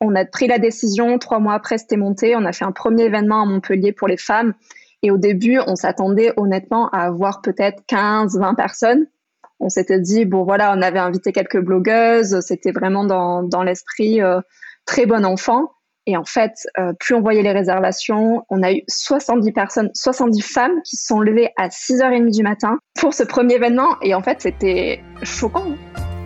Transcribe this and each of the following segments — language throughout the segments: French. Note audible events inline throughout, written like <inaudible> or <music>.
on a pris la décision, trois mois après, c'était monté. On a fait un premier événement à Montpellier pour les femmes. Et au début, on s'attendait honnêtement à avoir peut-être 15, 20 personnes. On s'était dit, bon voilà, on avait invité quelques blogueuses, c'était vraiment dans, dans l'esprit euh, très bon enfant. Et en fait, euh, plus on voyait les réservations, on a eu 70 personnes, 70 femmes qui se sont levées à 6h30 du matin pour ce premier événement. Et en fait, c'était choquant.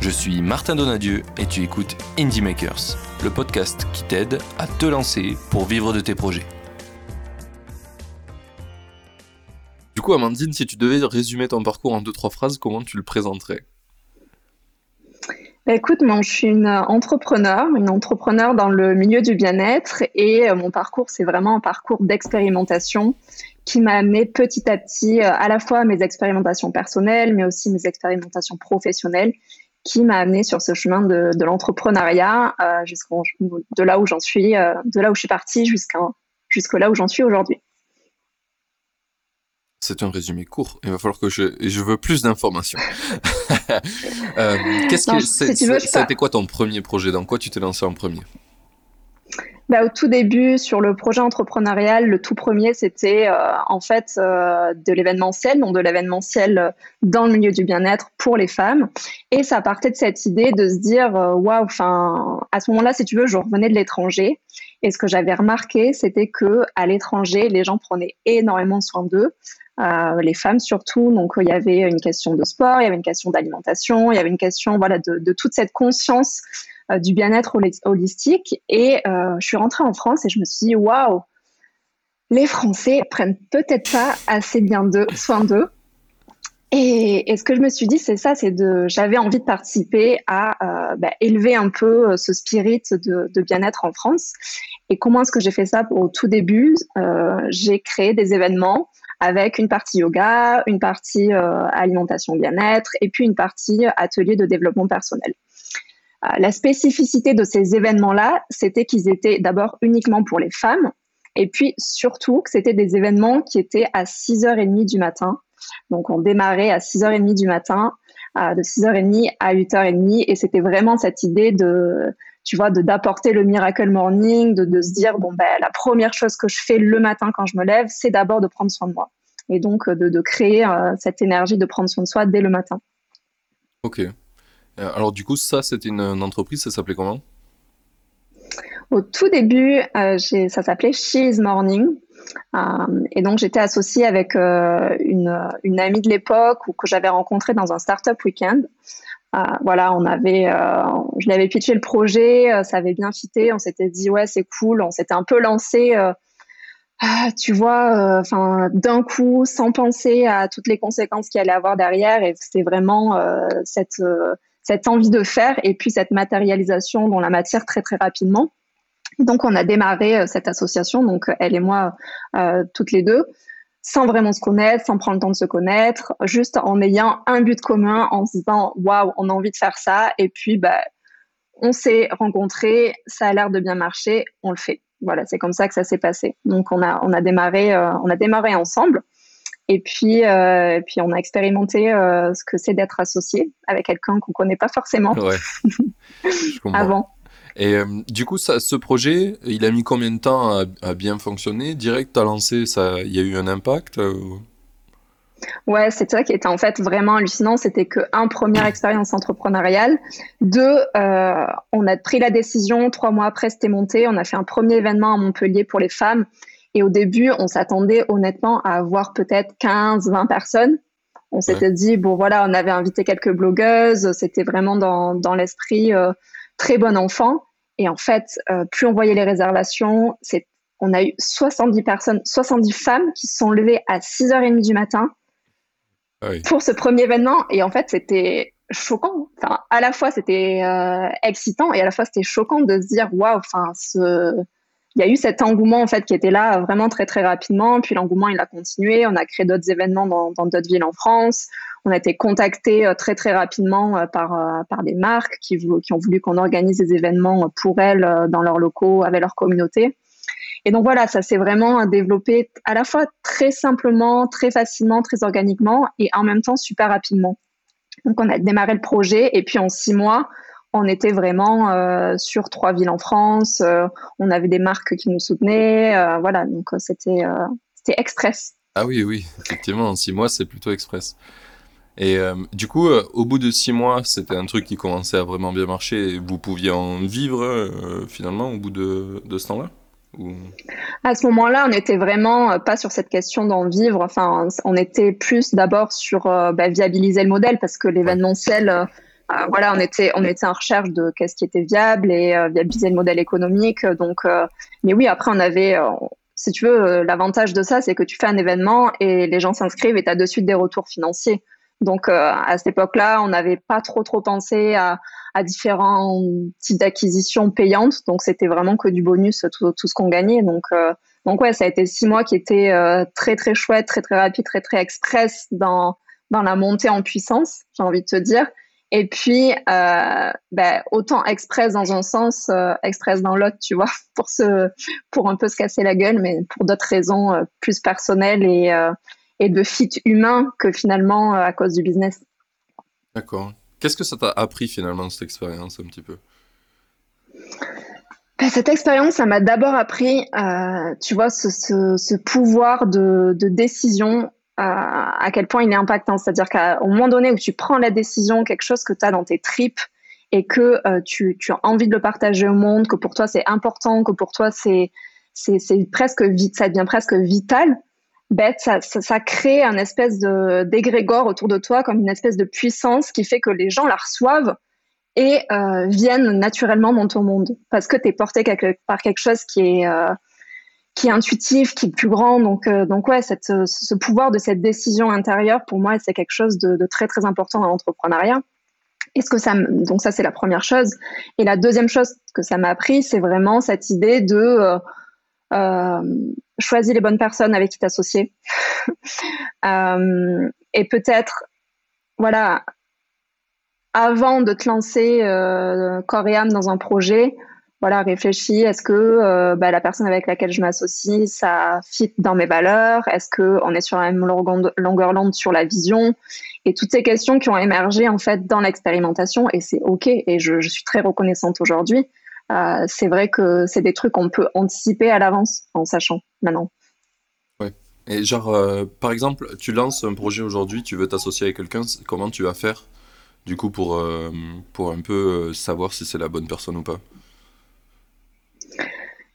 Je suis Martin Donadieu et tu écoutes Indie Makers, le podcast qui t'aide à te lancer pour vivre de tes projets. Du coup, Amandine, si tu devais résumer ton parcours en deux trois phrases, comment tu le présenterais? Bah, écoute, moi, je suis une entrepreneur, une entrepreneur dans le milieu du bien-être et euh, mon parcours, c'est vraiment un parcours d'expérimentation qui m'a amené petit à petit euh, à la fois mes expérimentations personnelles, mais aussi mes expérimentations professionnelles, qui m'a amené sur ce chemin de, l'entrepreneuriat euh, de là où j'en suis, euh, de là où je suis partie jusqu'à jusque là où j'en suis aujourd'hui. C'est un résumé court. Il va falloir que je, je veux plus d'informations. <laughs> Euh, qu'est-ce que ça a été quoi ton premier projet? Dans quoi tu t'es lancé en premier? Bah, Au tout début, sur le projet entrepreneurial, le tout premier, c'était euh, en fait euh, de l'événementiel, donc de l'événementiel dans le milieu du bien-être pour les femmes. Et ça partait de cette idée de se dire, waouh, enfin, à ce moment-là, si tu veux, je revenais de l'étranger. Et ce que j'avais remarqué, c'était que à l'étranger, les gens prenaient énormément soin d'eux. Euh, les femmes surtout. Donc il y avait une question de sport, il y avait une question d'alimentation, il y avait une question voilà de, toute cette conscience euh, du bien-être holistique. Et euh, je suis rentrée en France et je me suis dit waouh, les Français prennent peut-être pas assez bien d'eux, soin d'eux. Et, ce que je me suis dit, c'est ça, c'est de, j'avais envie de participer à bah, élever un peu ce spirit de, bien-être en France. Et comment est-ce que j'ai fait ça au tout début? J'ai créé des événements avec une partie yoga, une partie euh, alimentation bien-être et puis une partie atelier de développement personnel. Euh, la spécificité de ces événements-là, c'était qu'ils étaient d'abord uniquement pour les femmes et puis surtout que c'était des événements qui étaient à 6h30 du matin. Donc on démarrait à 6h30 du matin, de 6h30 à 8h30 et c'était vraiment cette idée de tu vois, de d'apporter le miracle morning, de, se dire bon ben la première chose que je fais le matin quand je me lève, c'est d'abord de prendre soin de moi et donc de, de créer euh, cette énergie de prendre soin de soi dès le matin. Ok. Euh, alors du coup, ça c'était une, entreprise, ça s'appelait comment? Au tout début, ça s'appelait She's Morning. et donc j'étais associée avec une, amie de l'époque que j'avais rencontrée dans un startup weekend. Euh, voilà, on avait, euh, je l'avais pitché le projet, euh, ça avait bien fité, on s'était dit ouais c'est cool, on s'était un peu lancé, ah, tu vois, d'un coup sans penser à toutes les conséquences qu'il allait avoir derrière, et c'était vraiment cette cette envie de faire et puis cette matérialisation dans la matière très très rapidement. Donc on a démarré cette association, donc elle et moi toutes les deux sans vraiment se connaître, sans prendre le temps de se connaître, juste en ayant un but commun, en se disant waouh, on a envie de faire ça, et puis bah, on s'est rencontrés, ça a l'air de bien marcher, on le fait. Voilà, c'est comme ça que ça s'est passé. Donc on a on a démarré euh, on a démarré ensemble, et puis euh, puis on a expérimenté euh, ce que c'est d'être associé avec quelqu'un qu'on connaît pas forcément <laughs> avant. Et euh, du coup, ça, ce projet, il a mis combien de temps à, bien fonctionner? Direct, tu as lancé, ça, il y a eu un impact Ouais, c'est ça qui était en fait vraiment hallucinant. C'était que un première <coughs> expérience entrepreneuriale, deux, euh, on a pris la décision trois mois après, c'était monté. On a fait un premier événement à Montpellier pour les femmes. Et au début, on s'attendait honnêtement à avoir peut-être 15, 20 personnes. On s'était dit, bon voilà, on avait invité quelques blogueuses, c'était vraiment dans, dans l'esprit très bon enfant. Et en fait, euh, plus on voyait les réservations, c'est, on a eu 70 personnes, 70 femmes qui se sont levées à 6h30 du matin ah pour ce premier événement. Et en fait, c'était choquant. Enfin, à la fois, c'était euh, excitant et à la fois, c'était choquant de se dire, waouh, enfin, ce, il y a eu cet engouement en fait qui était là vraiment très très rapidement. Puis l'engouement il a continué. On a créé d'autres événements dans d'autres villes en France. On a été contacté euh, très très rapidement euh, par euh, par des marques qui, qui ont voulu qu'on organise des événements pour elles dans leurs locaux avec leur communauté. Et donc voilà, ça s'est vraiment développé à la fois très simplement, très facilement, très organiquement et en même temps super rapidement. Donc on a démarré le projet et puis en six mois, on était vraiment euh, sur trois villes en France. Euh, on avait des marques qui nous soutenaient. Euh, voilà, donc c'était c'était express. Ah oui, oui, effectivement, en six mois, c'est plutôt express. Et du coup, au bout de six mois, c'était un truc qui commençait à vraiment bien marcher. Et vous pouviez en vivre finalement au bout de, de ce temps-là À ce moment-là, on n'était vraiment pas sur cette question d'en vivre. Enfin, on était plus d'abord sur bah, viabiliser le modèle parce que l'événementiel euh, voilà, on était, on était en recherche de qu'est-ce qui était viable et euh, viabiliser le modèle économique. Donc, euh, mais oui, après, on avait, si tu veux, l'avantage de ça, c'est que tu fais un événement et les gens s'inscrivent et tu as de suite des retours financiers. Donc, à cette époque-là, on n'avait pas trop, trop pensé à, à différents types d'acquisitions payantes. Donc, c'était vraiment que du bonus, tout, tout ce qu'on gagnait. Donc, donc, ouais, ça a été six mois qui étaient très, très chouettes, très, très rapides, très, très express dans, dans la montée en puissance, j'ai envie de te dire. Et puis, euh, ben, autant express dans un sens, euh, express dans l'autre, tu vois, <laughs> pour, se, pour un peu se casser la gueule, mais pour d'autres raisons euh, plus personnelles et, euh, et de fit humain que finalement à cause du business. D'accord. Qu'est-ce que ça t'a appris finalement, cette expérience, un petit peu? Ben, cette expérience, ça m'a d'abord appris, tu vois, ce, ce, ce pouvoir de, de décision à quel point il est impactant. C'est-à-dire qu'au moment donné où tu prends la décision, quelque chose que tu as dans tes tripes et que euh, tu, as envie de le partager au monde, que pour toi c'est important, que pour toi c'est c'est presque vite, ça devient presque vital, ben, ça, ça, ça, crée un espèce de d'égrégore autour de toi, comme une espèce de puissance qui fait que les gens la reçoivent et euh, viennent naturellement dans ton monde parce que tu es porté quelque, par quelque chose qui est euh, qui est intuitif, qui est plus grand. Donc, euh, donc ouais, ce pouvoir de cette décision intérieure, pour moi, c'est quelque chose de, très très important dans l'entrepreneuriat. Est-ce que ça, donc ça c'est la première chose. Et la deuxième chose que ça m'a appris, c'est vraiment cette idée de euh, euh choisir les bonnes personnes avec qui t'associer. <laughs> euh, et peut-être, voilà, avant de te lancer corps et âme dans un projet, voilà, réfléchis, est-ce que euh, bah, la personne avec laquelle je m'associe, ça fit dans mes valeurs? Est-ce qu'on est sur la même longueur d'onde sur la vision? Et toutes ces questions qui ont émergé en fait dans l'expérimentation, et c'est OK, et je, suis très reconnaissante aujourd'hui. Euh, c'est vrai que c'est des trucs qu'on peut anticiper à l'avance en sachant maintenant. Ouais. Et genre, euh, par exemple, tu lances un projet aujourd'hui, tu veux t'associer avec quelqu'un, comment tu vas faire du coup pour, pour un peu savoir si c'est la bonne personne ou pas?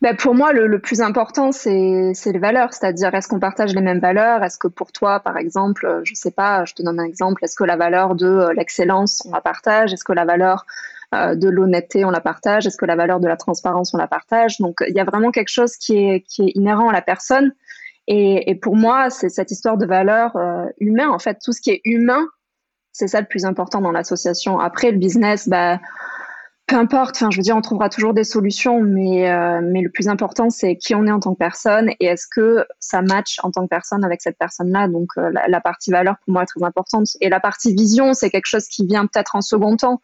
Bah, pour moi, le, plus important, c'est les valeurs. C'est-à-dire, est-ce qu'on partage les mêmes valeurs? Est-ce que pour toi, par exemple, euh, je sais pas, je te donne un exemple, est-ce que la valeur de euh, l'excellence, on la partage? Est-ce que la valeur euh, de l'honnêteté, on la partage? Est-ce que la valeur de la transparence, on la partage? Donc, il y a vraiment quelque chose qui est, inhérent à la personne. Et, pour moi, c'est cette histoire de valeur euh, humaine. En fait, tout ce qui est humain, c'est ça le plus important dans l'association. Après, le business, bah, importe, enfin, je veux dire, on trouvera toujours des solutions, mais, euh, mais le plus important, c'est qui on est en tant que personne et est-ce que ça match en tant que personne avec cette personne-là. Donc, euh, la, partie valeur, pour moi, est très importante. Et la partie vision, c'est quelque chose qui vient peut-être en second temps.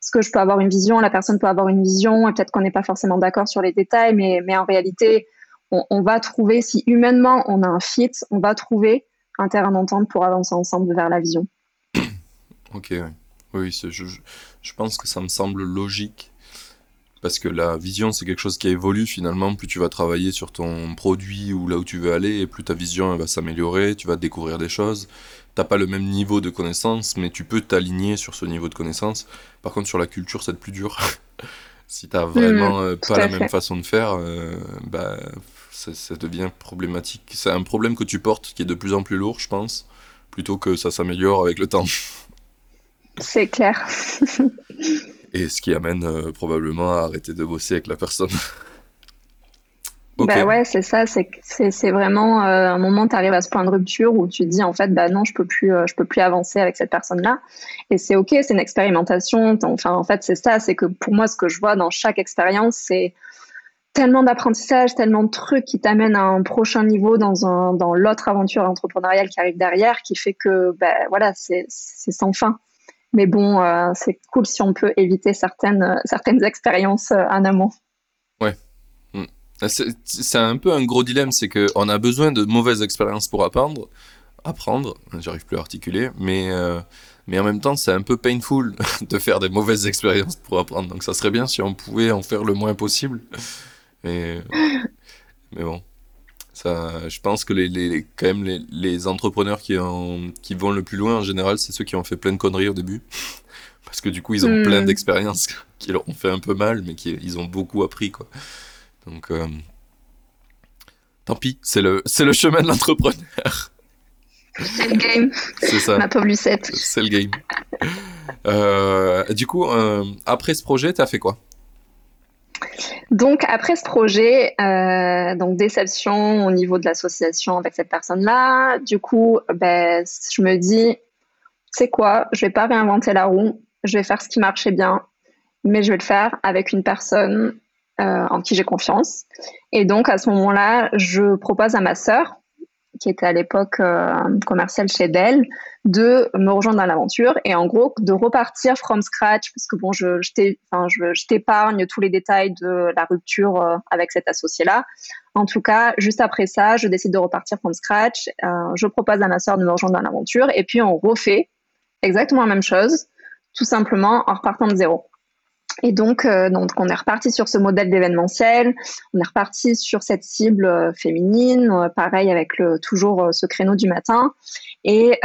Parce que je peux avoir une vision, la personne peut avoir une vision, et peut-être qu'on n'est pas forcément d'accord sur les détails, mais, en réalité, on, on, va trouver, si humainement on a un fit, on va trouver un terrain d'entente pour avancer ensemble vers la vision. Ok, oui, je, je pense que ça me semble logique. Parce que la vision c'est quelque chose qui évolue finalement. Plus tu vas travailler sur ton produit ou là où tu veux aller et plus ta vision va s'améliorer tu vas découvrir des choses. T'as pas le même niveau de connaissance mais tu peux t'aligner sur ce niveau de connaissance. Par contre sur la culture c'est plus dur. <laughs> Si t'as vraiment mmh, euh, pas la fait. même façon de faire euh, bah ça, ça devient problématique. C'est un problème que tu portes qui est de plus en plus lourd je pense plutôt que ça s'améliore avec le temps <laughs> c'est clair. <laughs> Et ce qui amène euh, probablement à arrêter de bosser avec la personne. okay. Bah ouais, c'est ça. C'est vraiment euh, un moment, tu arrives à ce point de rupture où tu te dis en fait, bah non, je peux plus, euh, je peux plus avancer avec cette personne-là. Et c'est ok, c'est une expérimentation. Enfin, en fait, c'est ça. C'est que pour moi, ce que je vois dans chaque expérience, c'est tellement d'apprentissage, tellement de trucs qui t'amènent à un prochain niveau dans, un, dans l'autre aventure entrepreneuriale qui arrive derrière, qui fait que ben, voilà, c'est, sans fin. Mais bon, euh, c'est cool si on peut éviter certaines, certaines expériences euh, en amont. Ouais. Hmm. C'est, un peu un gros dilemme, c'est qu'on a besoin de mauvaises expériences pour apprendre, apprendre, j'arrive plus à articuler, mais, euh, mais en même temps, c'est un peu painful <laughs> de faire des mauvaises expériences pour apprendre. Donc ça serait bien si on pouvait en faire le moins possible. Mais, mais bon, ça, je pense que les, les quand même les, les entrepreneurs qui, en, qui vont le plus loin en général, c'est ceux qui ont fait plein de conneries au début. <laughs> Parce que du coup, ils ont plein hmm. d'expériences <laughs> qui leur ont fait un peu mal, mais qui, ils ont beaucoup appris. Quoi. Donc, euh, tant pis, c'est le, c'est le chemin de l'entrepreneur. <laughs> C'est le game. C'est ça. Ma pauvre Lucette. C'est le game. Euh, du coup, euh, après ce projet, tu as fait quoi? Donc après ce projet, euh, donc déception au niveau de l'association avec cette personne-là, du coup, ben, je me dis, c'est quoi, je vais pas réinventer la roue, je vais faire ce qui marchait bien, mais je vais le faire avec une personne euh, en qui j'ai confiance. Et donc à ce moment-là, je propose à ma sœur, qui était à l'époque euh, commerciale chez Dell, de me rejoindre dans l'aventure et en gros de repartir from scratch parce que bon je, t'épargne tous les détails de la rupture euh, avec cet associé là en tout cas juste après ça je décide de repartir from scratch euh, je propose à ma soeur de me rejoindre dans l'aventure et puis on refait exactement la même chose tout simplement en repartant de zéro et donc, euh, donc, on est reparti sur ce modèle d'événementiel, on est reparti sur cette cible euh, féminine, euh, pareil avec le, toujours ce créneau du matin. Et,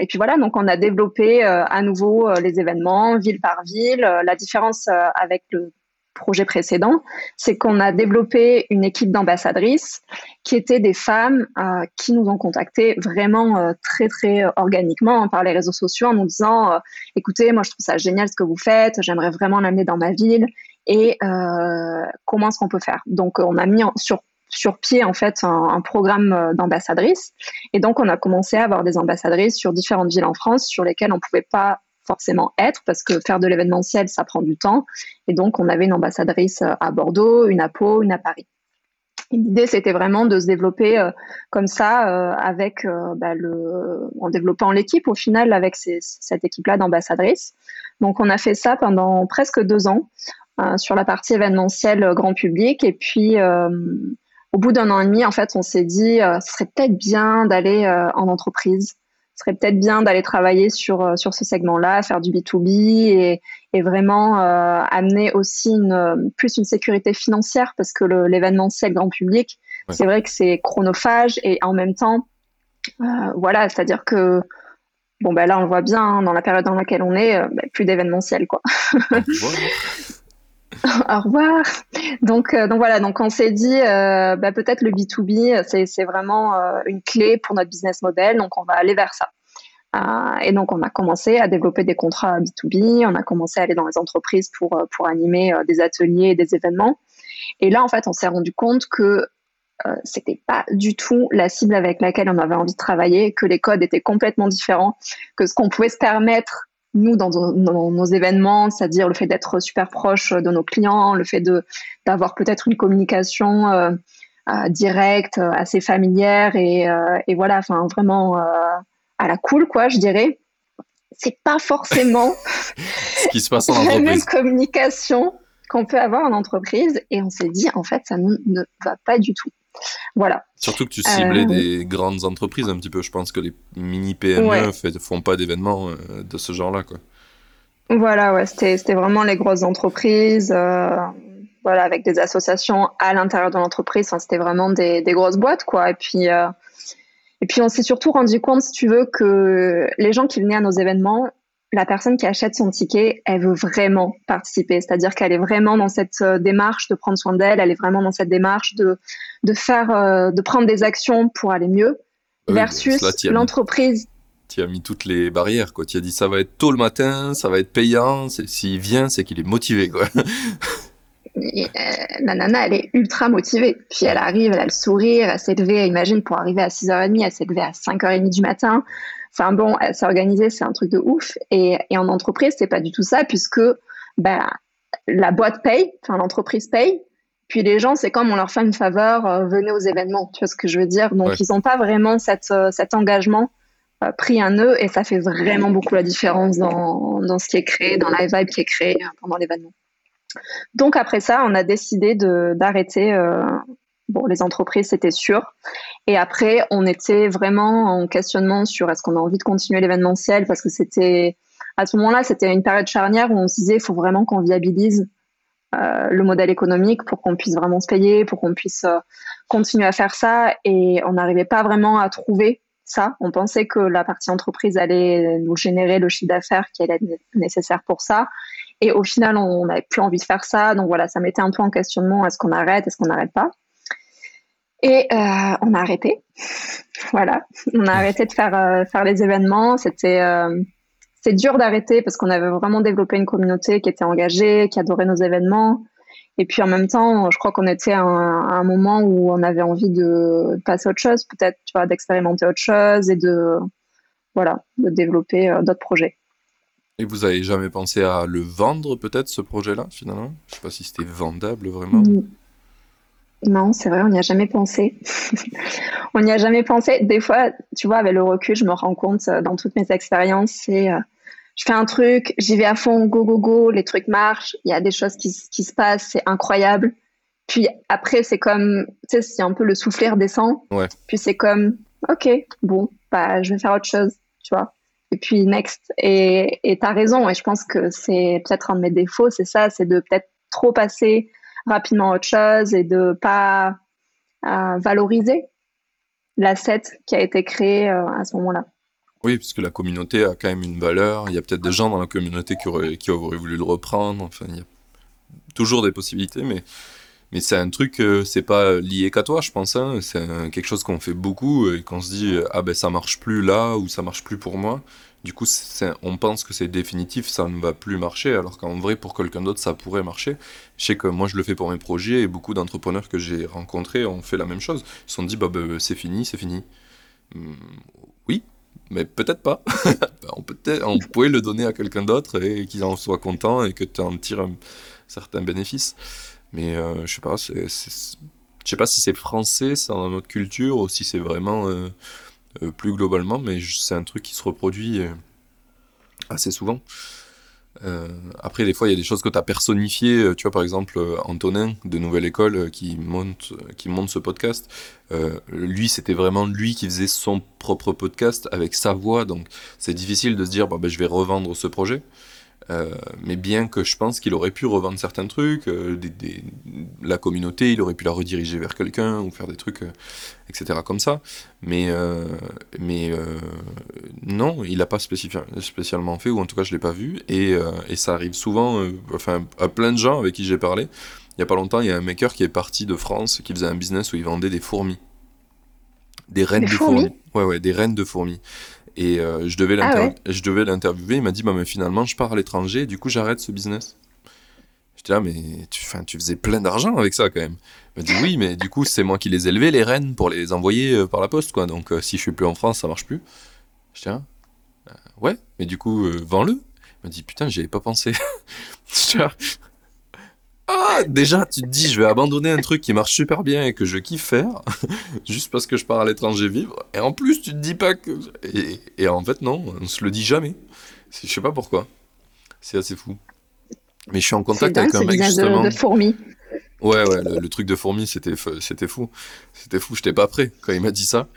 et puis voilà, donc on a développé à nouveau les événements ville par ville. la différence avec le projet précédent, c'est qu'on a développé une équipe d'ambassadrices qui étaient des femmes euh, qui nous ont contactés vraiment euh, très très organiquement hein, par les réseaux sociaux en nous disant euh, écoutez moi je trouve ça génial ce que vous faites j'aimerais vraiment l'amener dans ma ville et comment est-ce qu'on peut faire? Donc on a mis sur sur pied en fait un, un programme d'ambassadrices et donc on a commencé à avoir des ambassadrices sur différentes villes en France sur lesquelles on pouvait pas forcément être parce que faire de l'événementiel, ça prend du temps. Et donc, on avait une ambassadrice euh, à Bordeaux, une à Pau, une à Paris. L'idée, c'était vraiment de se développer euh, comme ça, euh, avec bah, en développant l'équipe au final avec cette équipe-là d'ambassadrices. Donc, on a fait ça pendant presque deux ans sur la partie événementielle grand public. Et puis, au bout d'un an et demi, en fait, on s'est dit, ce serait peut-être bien d'aller en entreprise serait peut-être bien d'aller travailler sur, euh, sur ce segment-là, faire du B2B et, et vraiment euh, amener aussi une, plus une sécurité financière parce que l'événementiel grand public, c'est vrai que c'est chronophage et en même temps, euh, voilà, c'est-à-dire que bon ben là on le voit bien hein, dans la période dans laquelle on est, ben, plus d'événementiel quoi. <laughs> <laughs> Au revoir. Donc, euh, donc voilà, donc on s'est dit euh, bah, peut-être le B2B, c'est vraiment euh, une clé pour notre business model, donc on va aller vers ça. et donc on a commencé à développer des contrats B2B, on a commencé à aller dans les entreprises pour, pour animer des ateliers et des événements. Et là, en fait, on s'est rendu compte que c'était pas du tout la cible avec laquelle on avait envie de travailler, que les codes étaient complètement différents, que ce qu'on pouvait se permettre nous dans, nos événements, c'est-à-dire le fait d'être super proche de nos clients, le fait de d'avoir peut-être une communication euh, euh, directe, assez familière et, euh, et voilà, enfin vraiment à la cool quoi, je dirais. C'est pas forcément <laughs> ce qui se passe en la même communication qu'on peut avoir en entreprise et on s'est dit en fait ça ne va pas du tout. Voilà. Surtout que tu ciblais euh, des grandes entreprises un petit peu. Je pense que les mini PME ne font pas d'événements euh, de ce genre-là, quoi. Voilà, ouais, c'était vraiment les grosses entreprises, euh, voilà, avec des associations à l'intérieur de l'entreprise. Enfin, c'était vraiment des, des, grosses boîtes, quoi. Et puis, et puis on s'est surtout rendu compte, si tu veux, que les gens qui venaient à nos événements, la personne qui achète son ticket, elle veut vraiment participer. C'est-à-dire qu'elle est vraiment dans cette euh, démarche de prendre soin d'elle, elle est vraiment dans cette démarche de, de faire, euh, de prendre des actions pour aller mieux, versus l'entreprise. Tu as mis toutes les barrières, quoi. Tu as dit ça va être tôt le matin, ça va être payant. S'il vient, c'est qu'il est motivé, quoi. Euh, la nana, elle est ultra motivée. Puis elle arrive, elle a le sourire, elle s'est levée, imagine, pour arriver à 6h30, elle s'est levée à 5h30 du matin. Enfin bon, s'organiser, c'est un truc de ouf. Et, et en entreprise, c'est pas du tout ça, puisque bah, la boîte paye, enfin l'entreprise paye, Puis les gens, c'est comme on leur fait une faveur, euh, venez aux événements, tu vois ce que je veux dire? Donc ils n'ont pas vraiment cette, euh, cet engagement euh, pris un nœud et ça fait vraiment beaucoup la différence dans, dans, ce qui est créé, dans la vibe qui est créée pendant l'événement. Donc après ça, on a décidé d'arrêter. Bon, les entreprises, c'était sûr. Et après, on était vraiment en questionnement sur est-ce qu'on a envie de continuer l'événementiel parce que c'était à ce moment-là, c'était une période charnière où on se disait il faut vraiment qu'on viabilise euh, le modèle économique pour qu'on puisse vraiment se payer, pour qu'on puisse euh, continuer à faire ça. Et on n'arrivait pas vraiment à trouver ça. On pensait que la partie entreprise allait nous générer le chiffre d'affaires qui allait être nécessaire pour ça. Et au final, on n'avait plus envie de faire ça. Donc voilà, ça mettait un peu en questionnement est-ce qu'on arrête, est-ce qu'on n'arrête pas? Et euh, on a arrêté. voilà, on a arrêté de faire, faire les événements. C'était c'est dur d'arrêter parce qu'on avait vraiment développé une communauté qui était engagée, qui adorait nos événements. Et puis en même temps, je crois qu'on était à un, moment où on avait envie de passer à autre chose, peut-être, tu vois, d'expérimenter autre chose et de, voilà, de développer euh, d'autres projets. Et vous avez jamais pensé à le vendre, peut-être, ce projet-là, finalement? Je sais pas si c'était vendable vraiment. Non, c'est vrai, on n'y a jamais pensé. <laughs> on n'y a jamais pensé. Des fois, tu vois, avec le recul, je me rends compte euh, dans toutes mes expériences, c'est euh, je fais un truc, j'y vais à fond, go, go, go, les trucs marchent, il y a des choses qui, qui se passent, c'est incroyable. Puis après, c'est comme, tu sais, c'est un peu le souffler redescend. Ouais. Puis c'est comme, ok, bon, bah, je vais faire autre chose, tu vois. Et puis next. Et tu as raison, et je pense que c'est peut-être un de mes défauts, c'est ça, c'est de peut-être trop passer rapidement autre chose et de pas euh, valoriser l'asset qui a été créé euh, à ce moment-là. Oui, puisque la communauté a quand même une valeur. Il y a peut-être des gens dans la communauté qui auraient, voulu le reprendre. Enfin, il y a toujours des possibilités, mais, mais c'est un truc, euh, c'est pas lié qu'à toi, je pense. Hein. C'est quelque chose qu'on fait beaucoup et qu'on se dit, ah ben ça marche plus là ou ça marche plus pour moi. Du coup, on pense que c'est définitif, ça ne va plus marcher, alors qu'en vrai, pour quelqu'un d'autre, ça pourrait marcher. Je sais que moi, je le fais pour mes projets et beaucoup d'entrepreneurs que j'ai rencontrés ont fait la même chose. Ils se sont dit, bah, bah c'est fini, c'est fini. Hum, oui, mais peut-être pas. <laughs> on, peut on pourrait le donner à quelqu'un d'autre et qu'il en soit content et que tu en tires un certain bénéfice. Mais euh, je sais sais pas si c'est français, c'est dans notre culture, ou si c'est vraiment euh, plus globalement, mais c'est un truc qui se reproduit assez souvent. Euh, après, des fois, il y a des choses que tu as personnifiées. Euh, tu vois, par exemple, euh, Antonin de Nouvelle École qui monte, qui monte ce podcast. lui, c'était vraiment lui qui faisait son propre podcast avec sa voix. Donc, c'est difficile de se dire, bah, je vais revendre ce projet. Euh, mais bien que je pense qu'il aurait pu revendre certains trucs, euh, la communauté, il aurait pu la rediriger vers quelqu'un ou faire des trucs, euh, etc. comme ça. Mais, mais non, il n'a pas spécialement fait, ou en tout cas je ne l'ai pas vu. Et, et, ça arrive souvent, enfin, à plein de gens avec qui j'ai parlé. Il n'y a pas longtemps, il y a un maker qui est parti de France, qui faisait un business où il vendait des fourmis. Des reines de fourmis. Ouais, ouais, des reines de fourmis. Et euh, je devais ah je devais l'interviewer. Il m'a dit bah, mais finalement, je pars à l'étranger, du coup, j'arrête ce business. J'étais là, mais tu, tu faisais plein d'argent avec ça quand même. Il m'a dit oui, mais du coup, c'est moi qui les élevais, les rennes, pour les envoyer euh, par la poste, quoi. Donc, euh, si je suis plus en France, ça marche plus. J'étais là, ouais, mais du coup, vends-le. Il m'a dit putain, j'y avais pas pensé. <laughs> Ah, déjà, tu te dis, je vais abandonner un truc qui marche super bien et que je kiffe faire, <laughs> juste parce que je pars à l'étranger vivre. Et en plus, tu te dis pas que. Et, en fait, non, on se le dit jamais. Je sais pas pourquoi. C'est assez fou. Mais je suis en contact avec un mec justement. De, de fourmis. Ouais, ouais, le, truc de fourmis, c'était, c'était fou. C'était fou, j'étais pas prêt quand il m'a dit ça.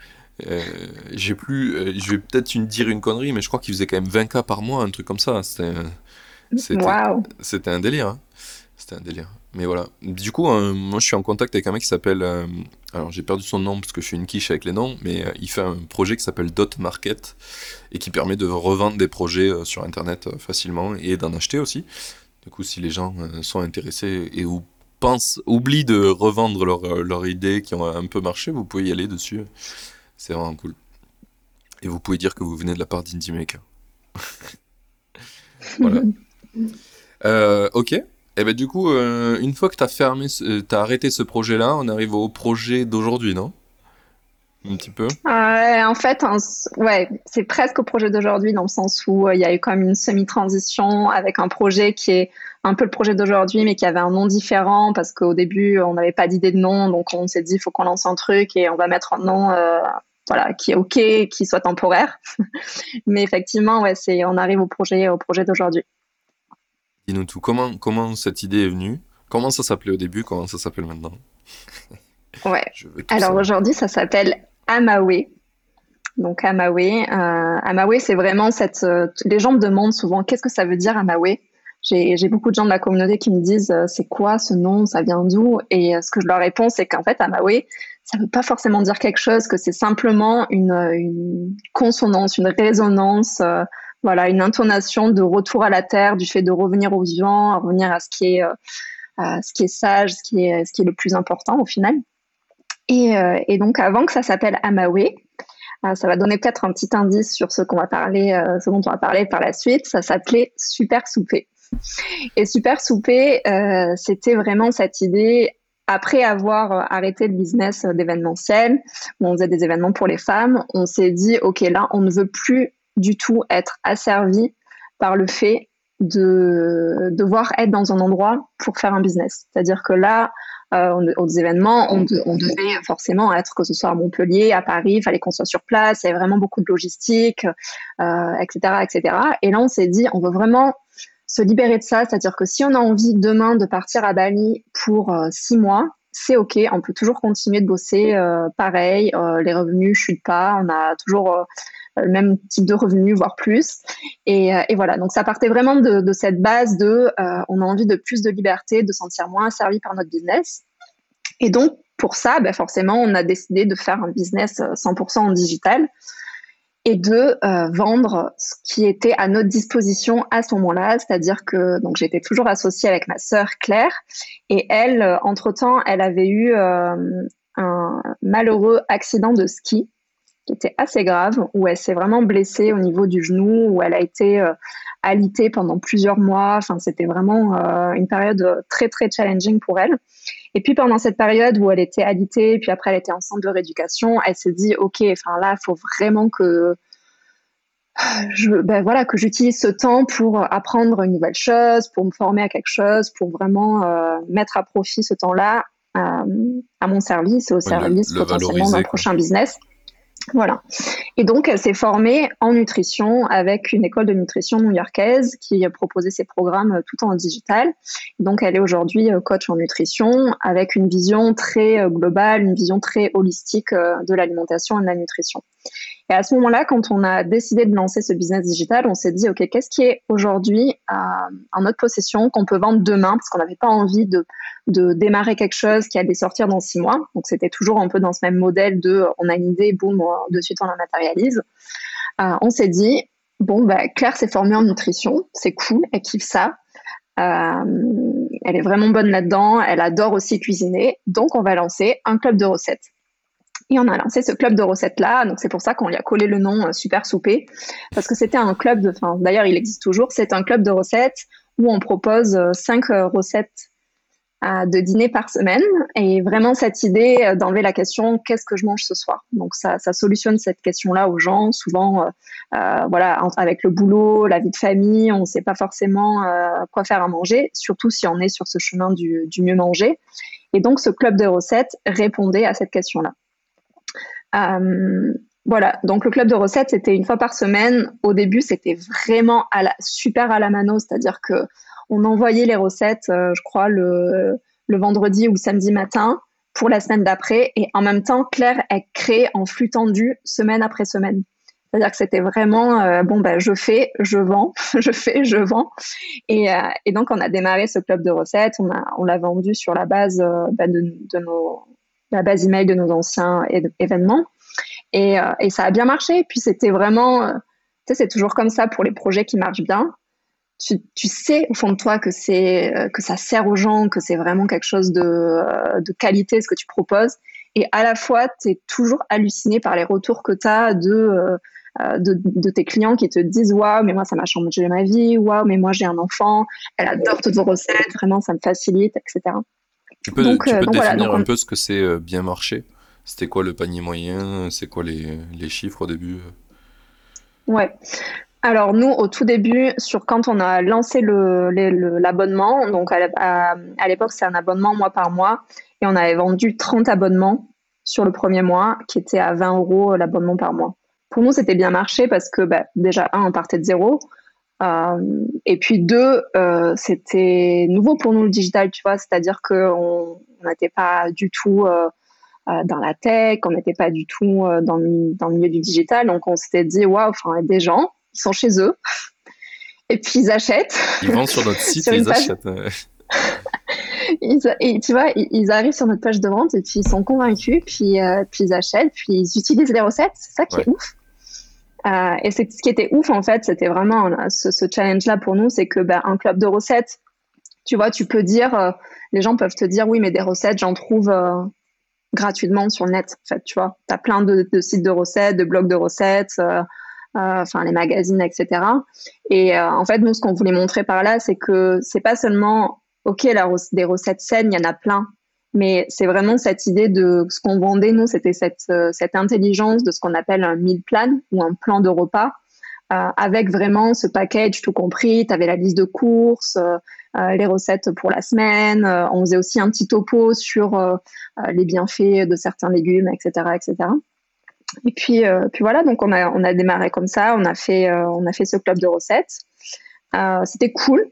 Euh, j'ai plus. Euh, je vais peut-être une, dire une connerie, mais je crois qu'il faisait quand même 20 cas par mois, un truc comme ça. C'était, c'était, c'était un délire. Hein. C'était un délire. Mais voilà. Du coup, euh, moi, je suis en contact avec un mec qui s'appelle. Euh, alors, j'ai perdu son nom parce que je suis une quiche avec les noms, mais euh, il fait un projet qui s'appelle Dot Market et qui permet de revendre des projets sur Internet facilement et d'en acheter aussi. Du coup, si les gens sont intéressés et ou pensent, oublient de revendre leur, leur idée qui ont un peu marché, vous pouvez y aller dessus. C'est vraiment cool. Et vous pouvez dire que vous venez de la part d'Indie Maker. <laughs> voilà. <laughs> ok. Et eh ben du coup, euh, une fois que tu as fermé, euh, as arrêté ce projet-là, on arrive au projet d'aujourd'hui, non? Un petit peu En fait, ouais, c'est presque au projet d'aujourd'hui dans le sens où euh, il y a eu même une semi-transition avec un projet qui est un peu le projet d'aujourd'hui, mais qui avait un nom différent parce qu'au début, on n'avait pas d'idée de nom. Donc, on s'est dit, il faut qu'on lance un truc et on va mettre un nom voilà, qui est OK, qui soit temporaire. <laughs> mais effectivement, ouais, on arrive au projet, au projet d'aujourd'hui. Tout. Comment, comment cette idée est venue? Comment ça s'appelait au début? Comment ça s'appelle maintenant? <laughs> Ouais. Alors aujourd'hui, ça s'appelle Amawe. Donc Amawe, euh, Amawe, c'est vraiment cette. Euh, les gens me demandent souvent qu'est-ce que ça veut dire Amawe? J'ai beaucoup de gens de la communauté qui me disent euh, c'est quoi ce nom, ça vient d'où? Et ce que je leur réponds, c'est qu'en fait Amawe, ça ne veut pas forcément dire quelque chose, que c'est simplement une, une, consonance, une résonance, voilà, une intonation de retour à la terre, du fait de revenir au vivant, revenir à ce qui est, est sage, ce qui est, le plus important au final. Et, et donc avant que ça s'appelle Amawe, ah, ça va donner peut-être un petit indice sur ce qu'on va parler, euh, ce dont on va parler par la suite. Ça s'appelait Super Souper. Et Super Souper, euh, c'était vraiment cette idée après avoir euh, arrêté le business d'événementiel, où on faisait des événements pour les femmes, on s'est dit, OK, là, on ne veut plus du tout être asservi par le fait de devoir être dans un endroit pour faire un business. C'est-à-dire que là, euh, aux événements, on, devait forcément être, que ce soit à Montpellier, à Paris, il fallait qu'on soit sur place, il y avait vraiment beaucoup de logistique, etc., euh, etc. Et là, on s'est dit, on veut vraiment se libérer de ça, c'est-à-dire que si on a envie demain de partir à Bali pour euh, six mois, c'est ok, on peut toujours continuer de bosser pareil, les revenus chutent pas, on a toujours le même type de revenus, voire plus. Et, voilà, donc ça partait vraiment de, cette base de on a envie de plus de liberté, de sentir moins servi par notre business. Et donc, pour ça, ben forcément, on a décidé de faire un business 100% en digital et de vendre ce qui était à notre disposition à ce moment-là, c'est-à-dire que donc j'étais toujours associée avec ma sœur Claire et elle, entre-temps, elle avait eu un malheureux accident de ski qui était assez grave, où elle s'est vraiment blessée au niveau du genou, où elle a été euh, alitée pendant plusieurs mois. Enfin, c'était vraiment euh, une période très, très challenging pour elle. Et puis pendant cette période où elle était alitée, puis après elle était en centre de rééducation, elle s'est dit, OK, enfin là, il faut vraiment que je, ben voilà, que j'utilise ce temps pour apprendre une nouvelle chose, pour me former à quelque chose, pour vraiment euh, mettre à profit ce temps-là à mon service et au service potentiellement d'un prochain business. Voilà. Et donc, elle s'est formée en nutrition avec une école de nutrition new-yorkaise qui proposait ses programmes tout en digital. Donc, elle est aujourd'hui euh, coach en nutrition avec une vision très euh, globale, une vision très holistique euh, de l'alimentation et de la nutrition. Et à ce moment-là, quand on a décidé de lancer ce business digital, on s'est dit, OK, qu'est-ce qui est aujourd'hui euh, en notre possession qu'on peut vendre demain? Parce qu'on n'avait pas envie de, démarrer quelque chose qui allait sortir dans six mois. Donc, c'était toujours un peu dans ce même modèle de on a une idée, boum, de suite on la matérialise. Euh, on s'est dit, bon, bah, Claire s'est formée en nutrition, c'est cool, elle kiffe ça. Euh, elle est vraiment bonne là-dedans, elle adore aussi cuisiner. Donc, on va lancer un club de recettes. Et on a lancé ce club de recettes-là. Donc, c'est pour ça qu'on lui a collé le nom euh, Super Souper. Parce que c'était un club de, d'ailleurs, il existe toujours. C'est un club de recettes où on propose euh, cinq euh, recettes de dîner par semaine. Et vraiment, cette idée d'enlever la question qu'est-ce que je mange ce soir? Donc, ça, ça solutionne cette question-là aux gens. Souvent, voilà, avec le boulot, la vie de famille, on ne sait pas forcément quoi faire à manger, surtout si on est sur ce chemin du mieux manger. Et donc, ce club de recettes répondait à cette question-là. Euh, voilà, donc le club de recettes, c'était une fois par semaine. Au début, c'était vraiment à la, super à la mano, c'est-à-dire que on envoyait les recettes, euh, je crois, le, vendredi ou samedi matin pour la semaine d'après. Et en même temps, Claire, elle crée en flux tendu semaine après semaine. C'est-à-dire que c'était vraiment, euh, bon, ben, je fais, je vends, <laughs> je fais, je vends. Et, donc, on a démarré ce club de recettes. On l'a vendu sur la base ben, de, nos, la base email de nos anciens événements. Et, euh, et, ça a bien marché. Puis c'était vraiment, euh, tu sais, c'est toujours comme ça pour les projets qui marchent bien. Tu, tu sais au fond de toi que euh, que ça sert aux gens, que c'est vraiment quelque chose de, de, qualité ce que tu proposes. Et à la fois, tu es toujours halluciné par les retours que tu as de, de, de, tes clients qui te disent Waouh, mais moi, ça m'a changé ma vie. Waouh, mais moi, j'ai un enfant. Elle adore toutes vos recettes. Vraiment, ça me facilite, etc. Tu peux, donc, tu peux définir un peu ce que c'est bien marché C'était quoi le panier moyen? C'est quoi les, les, chiffres au début? Ouais. alors nous, au tout début, sur quand on a lancé l'abonnement, le, donc à, l'époque c'est un abonnement mois par mois, et on avait vendu 30 abonnements sur le premier mois, qui était à 20 euros l'abonnement par mois. Pour nous, c'était bien marché parce que bah, déjà, un, on partait de zéro, euh, et puis deux, euh, c'était nouveau pour nous le digital, tu vois, c'est-à-dire qu'on n'était pas du tout euh, dans la tech, on n'était pas du tout dans le, dans, le, milieu du digital, donc on s'était dit, waouh, enfin, des gens ils sont chez eux, et puis ils achètent. Ils vendent sur notre <laughs> site et ils achètent. <laughs> et tu vois, ils, arrivent sur notre page de vente et puis ils sont convaincus, puis, puis ils achètent, puis ils utilisent les recettes. C'est ça qui est ouf. Euh, et c'est ce qui était ouf en fait, c'était vraiment ce, challenge-là pour nous, c'est que ben, un club de recettes, tu vois, tu peux dire, euh, les gens peuvent te dire, oui, mais des recettes, j'en trouve gratuitement sur le net. En fait, tu vois, tu as plein de, sites de recettes, de blogs de recettes. Euh, enfin les magazines, etc. Et euh, en fait, nous, ce qu'on voulait montrer par là, c'est que c'est pas seulement, ok, la, des recettes saines, il y en a plein, mais c'est vraiment cette idée de ce qu'on vendait, nous, c'était cette, euh, cette intelligence de ce qu'on appelle un meal plan ou un plan de repas. Euh, avec vraiment ce package tout compris. Tu avais la liste de courses, euh, les recettes pour la semaine. on faisait aussi un petit topo sur les bienfaits de certains légumes, etc., etc. Et puis, puis voilà, donc on a, on a démarré comme ça, on a fait, on a fait ce club de recettes. C'était cool,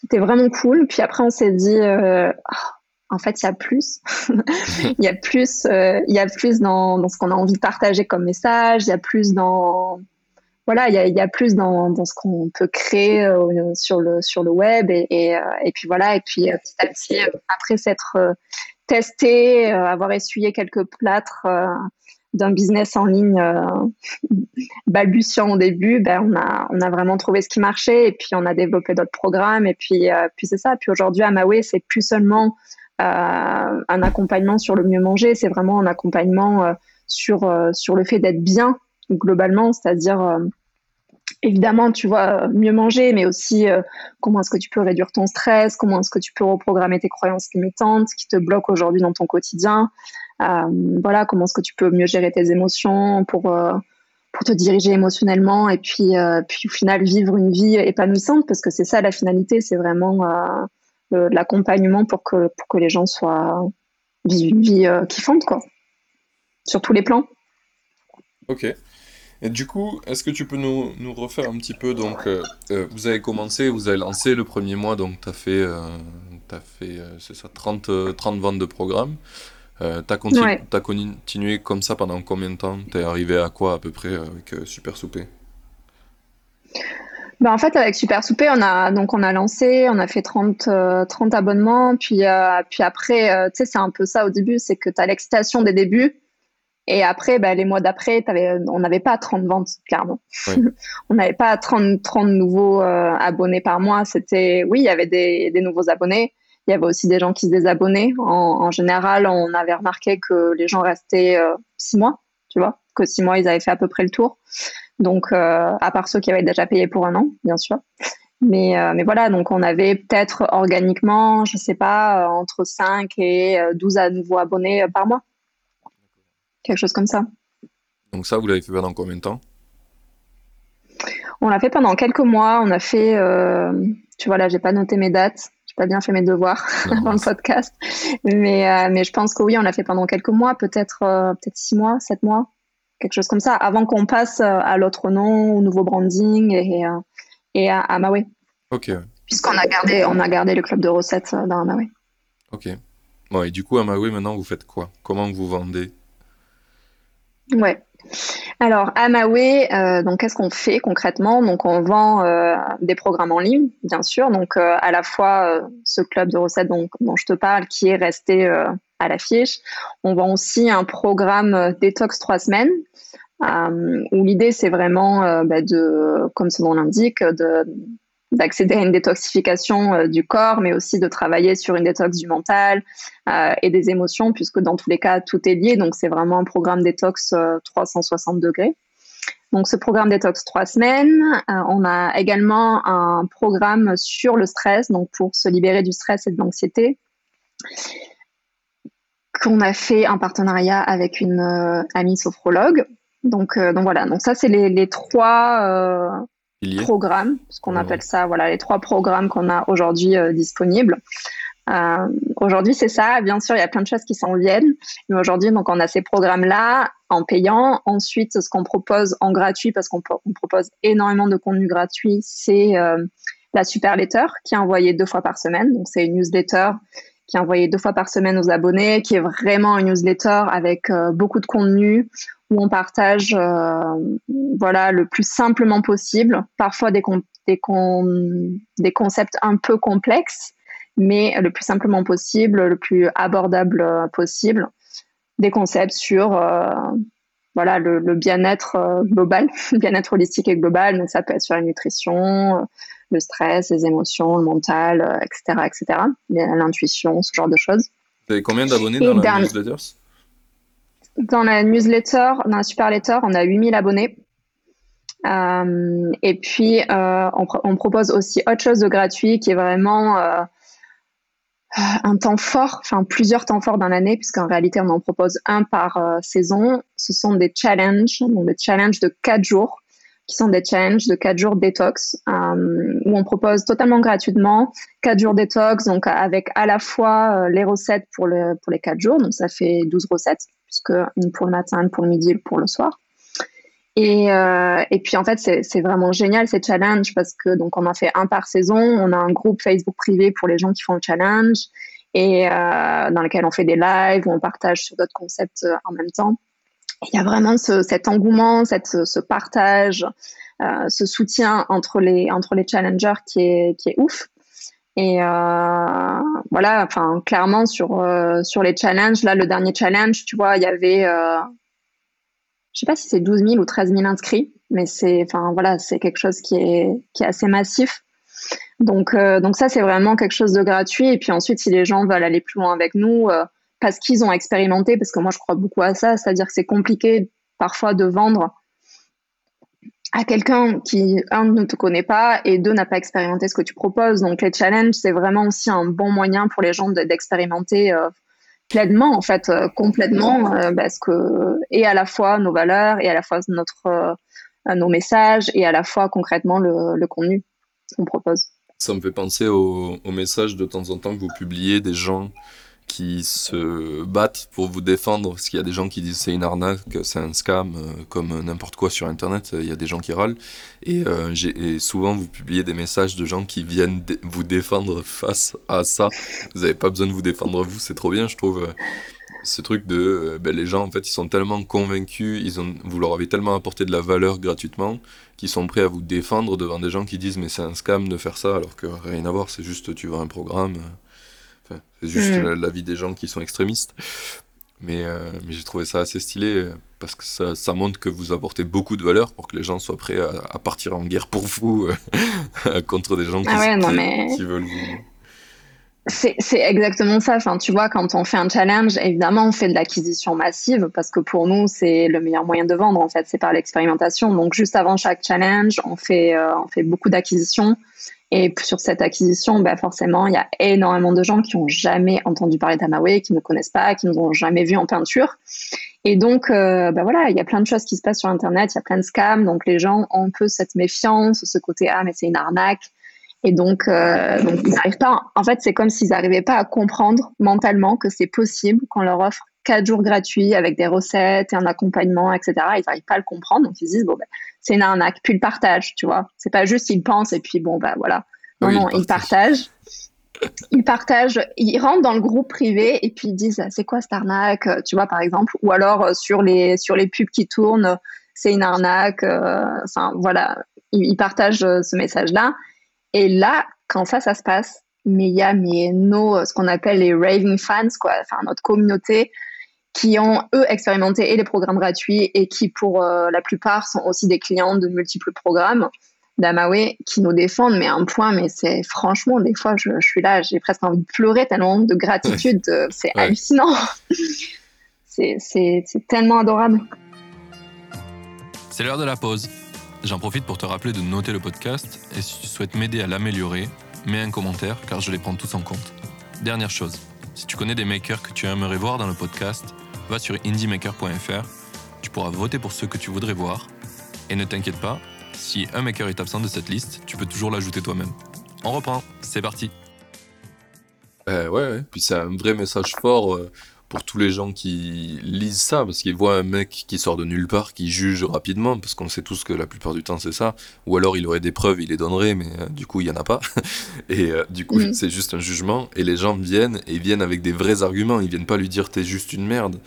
c'était vraiment cool. Puis après, on s'est dit, oh, en fait, il y a plus. <laughs> Il y a plus, il y a plus dans, ce qu'on a envie de partager comme message, il y a plus dans, voilà, il y a, plus dans, ce qu'on peut créer sur, le, sur le web. Et, et puis voilà, et puis petit à petit, après s'être testé, avoir essuyé quelques plâtres d'un business en ligne euh, <laughs> balbutiant au début, ben, on, a, on a vraiment trouvé ce qui marchait et puis on a développé d'autres programmes et puis, euh, puis c'est ça. Puis aujourd'hui, à Maui, c'est plus seulement euh, un accompagnement sur le mieux manger, c'est vraiment un accompagnement sur, sur le fait d'être bien globalement, c'est-à-dire évidemment, tu vois, mieux manger, mais aussi comment est-ce que tu peux réduire ton stress, comment est-ce que tu peux reprogrammer tes croyances limitantes qui te bloquent aujourd'hui dans ton quotidien, euh, voilà, comment est-ce que tu peux mieux gérer tes émotions pour euh, pour te diriger émotionnellement et puis euh, puis au final vivre une vie épanouissante parce que c'est ça la finalité, c'est vraiment l'accompagnement pour que pour que les gens soient vivent une vie kiffante quoi, sur tous les plans. Ok. Et du coup, est-ce que tu peux nous, nous, refaire un petit peu Donc, vous avez commencé, vous avez lancé le premier mois, donc tu as fait, as fait c'est ça, 30, 30 ventes de programmes. Euh, t'as as, continué comme ça pendant combien de temps? T'es arrivé à quoi à peu près avec euh, Super Soupé bah en fait, avec Super Soupé, on a, donc on a lancé, on a fait 30, 30 euh, abonnements. Puis, puis après, tu sais, c'est un peu ça au début, c'est que tu as l'excitation des débuts. Et après, bah, les mois d'après, on n'avait pas 30 ventes, clairement. <laughs> on n'avait pas 30, 30 nouveaux abonnés par mois. C'était, oui, il y avait des, des nouveaux abonnés, il y avait aussi des gens qui se désabonnaient. En, général, on avait remarqué que les gens restaient euh, six mois, tu vois, que six mois, ils avaient fait à peu près le tour. Donc, euh, à part ceux qui avaient déjà payé pour un an, bien sûr. Mais, euh, mais voilà, donc on avait peut-être organiquement, je ne sais pas, entre 5 et 12 à nouveaux abonnés par mois. Quelque chose comme ça. Donc ça, vous l'avez fait pendant combien de temps? On l'a fait pendant quelques mois. On a fait, tu vois là, j'ai pas noté mes dates pas bien fait mes devoirs <laughs> dans le podcast. Mais, euh, mais je pense que oui, on l'a fait pendant quelques mois, peut-être euh, peut-être six mois, sept mois, quelque chose comme ça, avant qu'on passe euh, à l'autre nom, au nouveau branding et, et à, Maui. Ok. Puisqu'on a gardé, on a gardé le club de recettes dans Maui. Ok. Bon, et du coup, à Maui, maintenant, vous faites quoi? Comment vous vendez? Ouais. Alors, à Maui, euh, donc qu'est-ce qu'on fait concrètement? Donc, on vend euh, des programmes en ligne, bien sûr. Donc, euh, à la fois ce club de recettes dont, dont, je te parle, qui est resté à l'affiche. On vend aussi un programme détox trois semaines, où l'idée c'est vraiment bah, de, comme son nom l'indique, de d'accéder à une détoxification euh, du corps, mais aussi de travailler sur une détox du mental euh, et des émotions, puisque dans tous les cas, tout est lié. Donc, c'est vraiment un programme détox 360 euh, degrés. Donc, ce programme détox trois semaines. on a également un programme sur le stress, donc pour se libérer du stress et de l'anxiété, qu'on a fait en partenariat avec une amie sophrologue. Donc, donc voilà. Donc ça, c'est les, les trois programmes, ce qu'on appelle ça, voilà, les trois programmes qu'on a aujourd'hui disponibles. Euh, aujourd'hui, c'est ça. Bien sûr, il y a plein de choses qui s'en viennent. Mais aujourd'hui, donc, on a ces programmes-là en payant. Ensuite, ce qu'on propose en gratuit, parce qu'on propose énormément de contenu gratuit, c'est euh, la super letter qui est envoyée deux fois par semaine. Donc, c'est une newsletter qui est envoyée deux fois par semaine aux abonnés, qui est vraiment une newsletter avec euh, beaucoup de contenu où on partage, voilà, le plus simplement possible. Parfois des, des, des concepts un peu complexes mais le plus simplement possible, le plus abordable euh, possible, des concepts sur euh, voilà, le, bien-être euh, global, le <laughs> bien-être holistique et global. Donc, ça peut être sur la nutrition, le stress, les émotions, le mental, etc., etc. L'intuition, ce genre de choses. Vous avez combien d'abonnés dans la newsletter Dans la newsletter, dans la super letter, on a 8000 abonnés. et puis, on, on, propose aussi autre chose de gratuit qui est vraiment euh, un temps fort, enfin plusieurs temps forts dans l'année, puisqu'en réalité on en propose un par euh, saison. Ce sont des challenges, donc des challenges de quatre jours, qui sont des challenges de quatre jours détox, euh, où on propose totalement gratuitement quatre jours détox, donc avec à la fois les recettes pour, le, pour les quatre jours, donc ça fait 12 recettes, puisque une pour le matin, une pour le midi, une pour le soir. Et, euh, et, puis en fait, c'est vraiment génial ces challenges parce que donc on en fait un par saison. On a un groupe Facebook privé pour les gens qui font le challenge et euh, dans lequel on fait des lives où on partage sur d'autres concepts euh, en même temps. Il y a vraiment ce, cet engouement, cette, ce partage, euh, ce soutien entre les entre les challengers qui est qui est ouf. Et euh, voilà, enfin clairement sur euh, sur les challenges, là le dernier challenge, tu vois, il y avait je sais pas si c'est 12 000 ou 13 000 inscrits, mais c'est, voilà, quelque chose qui est, qui est assez massif. Donc, donc ça, c'est vraiment quelque chose de gratuit. Et puis ensuite, si les gens veulent aller plus loin avec nous, parce qu'ils ont expérimenté, parce que moi, je crois beaucoup à ça, c'est-à-dire que c'est compliqué parfois de vendre à quelqu'un qui, un, ne te connaît pas et deux, n'a pas expérimenté ce que tu proposes. Donc, les challenges, c'est vraiment aussi un bon moyen pour les gens d'expérimenter euh, pleinement, en fait, euh, complètement, euh, parce que, et à la fois nos valeurs, et à la fois notre, euh, nos messages, et à la fois concrètement le, le contenu qu'on propose. Ça me fait penser au, au message de temps en temps que vous publiez des gens qui se battent pour vous défendre, parce qu'il y a des gens qui disent c'est une arnaque, c'est un scam, euh, comme n'importe quoi sur Internet, il y a des gens qui râlent. Et, euh, et, souvent, vous publiez des messages de gens qui viennent vous défendre face à ça. Vous n'avez pas besoin de vous défendre vous, c'est trop bien, je trouve. Euh, ce truc de ben, les gens en fait ils sont tellement convaincus ils ont vous leur avez tellement apporté de la valeur gratuitement qu'ils sont prêts à vous défendre devant des gens qui disent mais c'est un scam de faire ça alors que rien à voir c'est juste tu vois un programme c'est juste mm. la, vie des gens qui sont extrémistes. Mais, euh, mais j'ai trouvé ça assez stylé euh, parce que ça, ça, montre que vous apportez beaucoup de valeur pour que les gens soient prêts à, partir en guerre pour vous euh, <laughs> contre des gens qui, ah veulent vous. C'est exactement ça. Enfin, tu vois, quand on fait un challenge, évidemment, on fait de l'acquisition massive parce que pour nous, c'est le meilleur moyen de vendre. En fait, c'est par l'expérimentation. Donc, juste avant chaque challenge, on fait, on fait beaucoup d'acquisition. Et sur cette acquisition, bah forcément, il y a énormément de gens qui n'ont jamais entendu parler d'Amaway, qui ne connaissent pas, qui ne nous ont jamais vu en peinture. Et donc, euh, bah voilà, il y a plein de choses qui se passent sur Internet, il y a plein de scams, donc les gens ont un peu cette méfiance, ce côté ah mais c'est une arnaque. Et donc, euh, ils n'arrivent pas. En fait, c'est comme s'ils n'arrivaient pas à comprendre mentalement que c'est possible qu'on leur offre quatre jours gratuits avec des recettes et un accompagnement, etc. Ils n'arrivent pas à le comprendre, donc ils se disent bon ben c'est une arnaque. Puis le partage, tu vois. C'est pas juste ils pensent et puis bon, bah voilà. Non, non, ils partagent. Ils partagent, ils rentrent dans le groupe privé et puis ils disent c'est quoi cette arnaque, tu vois, par exemple? Ou alors euh, sur les, sur les pubs qui tournent, c'est une arnaque. Euh, enfin, voilà. Ils, partagent euh, ce message-là. Et là, quand ça, ça se passe, mais il y a mais nos, ce qu'on appelle les raving fans, quoi, enfin notre communauté qui ont, eux, expérimenté et les programmes gratuits et qui, pour euh, la plupart, sont aussi des clients de multiples programmes d'Amawe qui nous défendent, mais un point, mais c'est franchement, des fois, je, suis là, j'ai presque envie de pleurer tellement de gratitude, euh, <laughs> c'est hallucinant. c'est tellement adorable. C'est l'heure de la pause. J'en profite pour te rappeler de noter le podcast et si tu souhaites m'aider à l'améliorer, mets un commentaire car je les prends tous en compte. Dernière chose, si tu connais des makers que tu aimerais voir dans le podcast, va sur indiemaker.fr. Tu pourras voter pour ceux que tu voudrais voir. Et ne t'inquiète pas, si un maker est absent de cette liste, tu peux toujours l'ajouter toi-même. On reprend, c'est parti. ouais, ouais, puis c'est un vrai message fort pour tous les gens qui lisent ça, parce qu'ils voient un mec qui sort de nulle part, qui juge rapidement, parce qu'on sait tous que la plupart du temps c'est ça, ou alors il aurait des preuves, il les donnerait, mais euh, du coup il y en a pas, <laughs> et euh, du coup mm. c'est juste un jugement, et les gens viennent, et viennent avec des vrais arguments, ils viennent pas lui dire t'es juste une merde,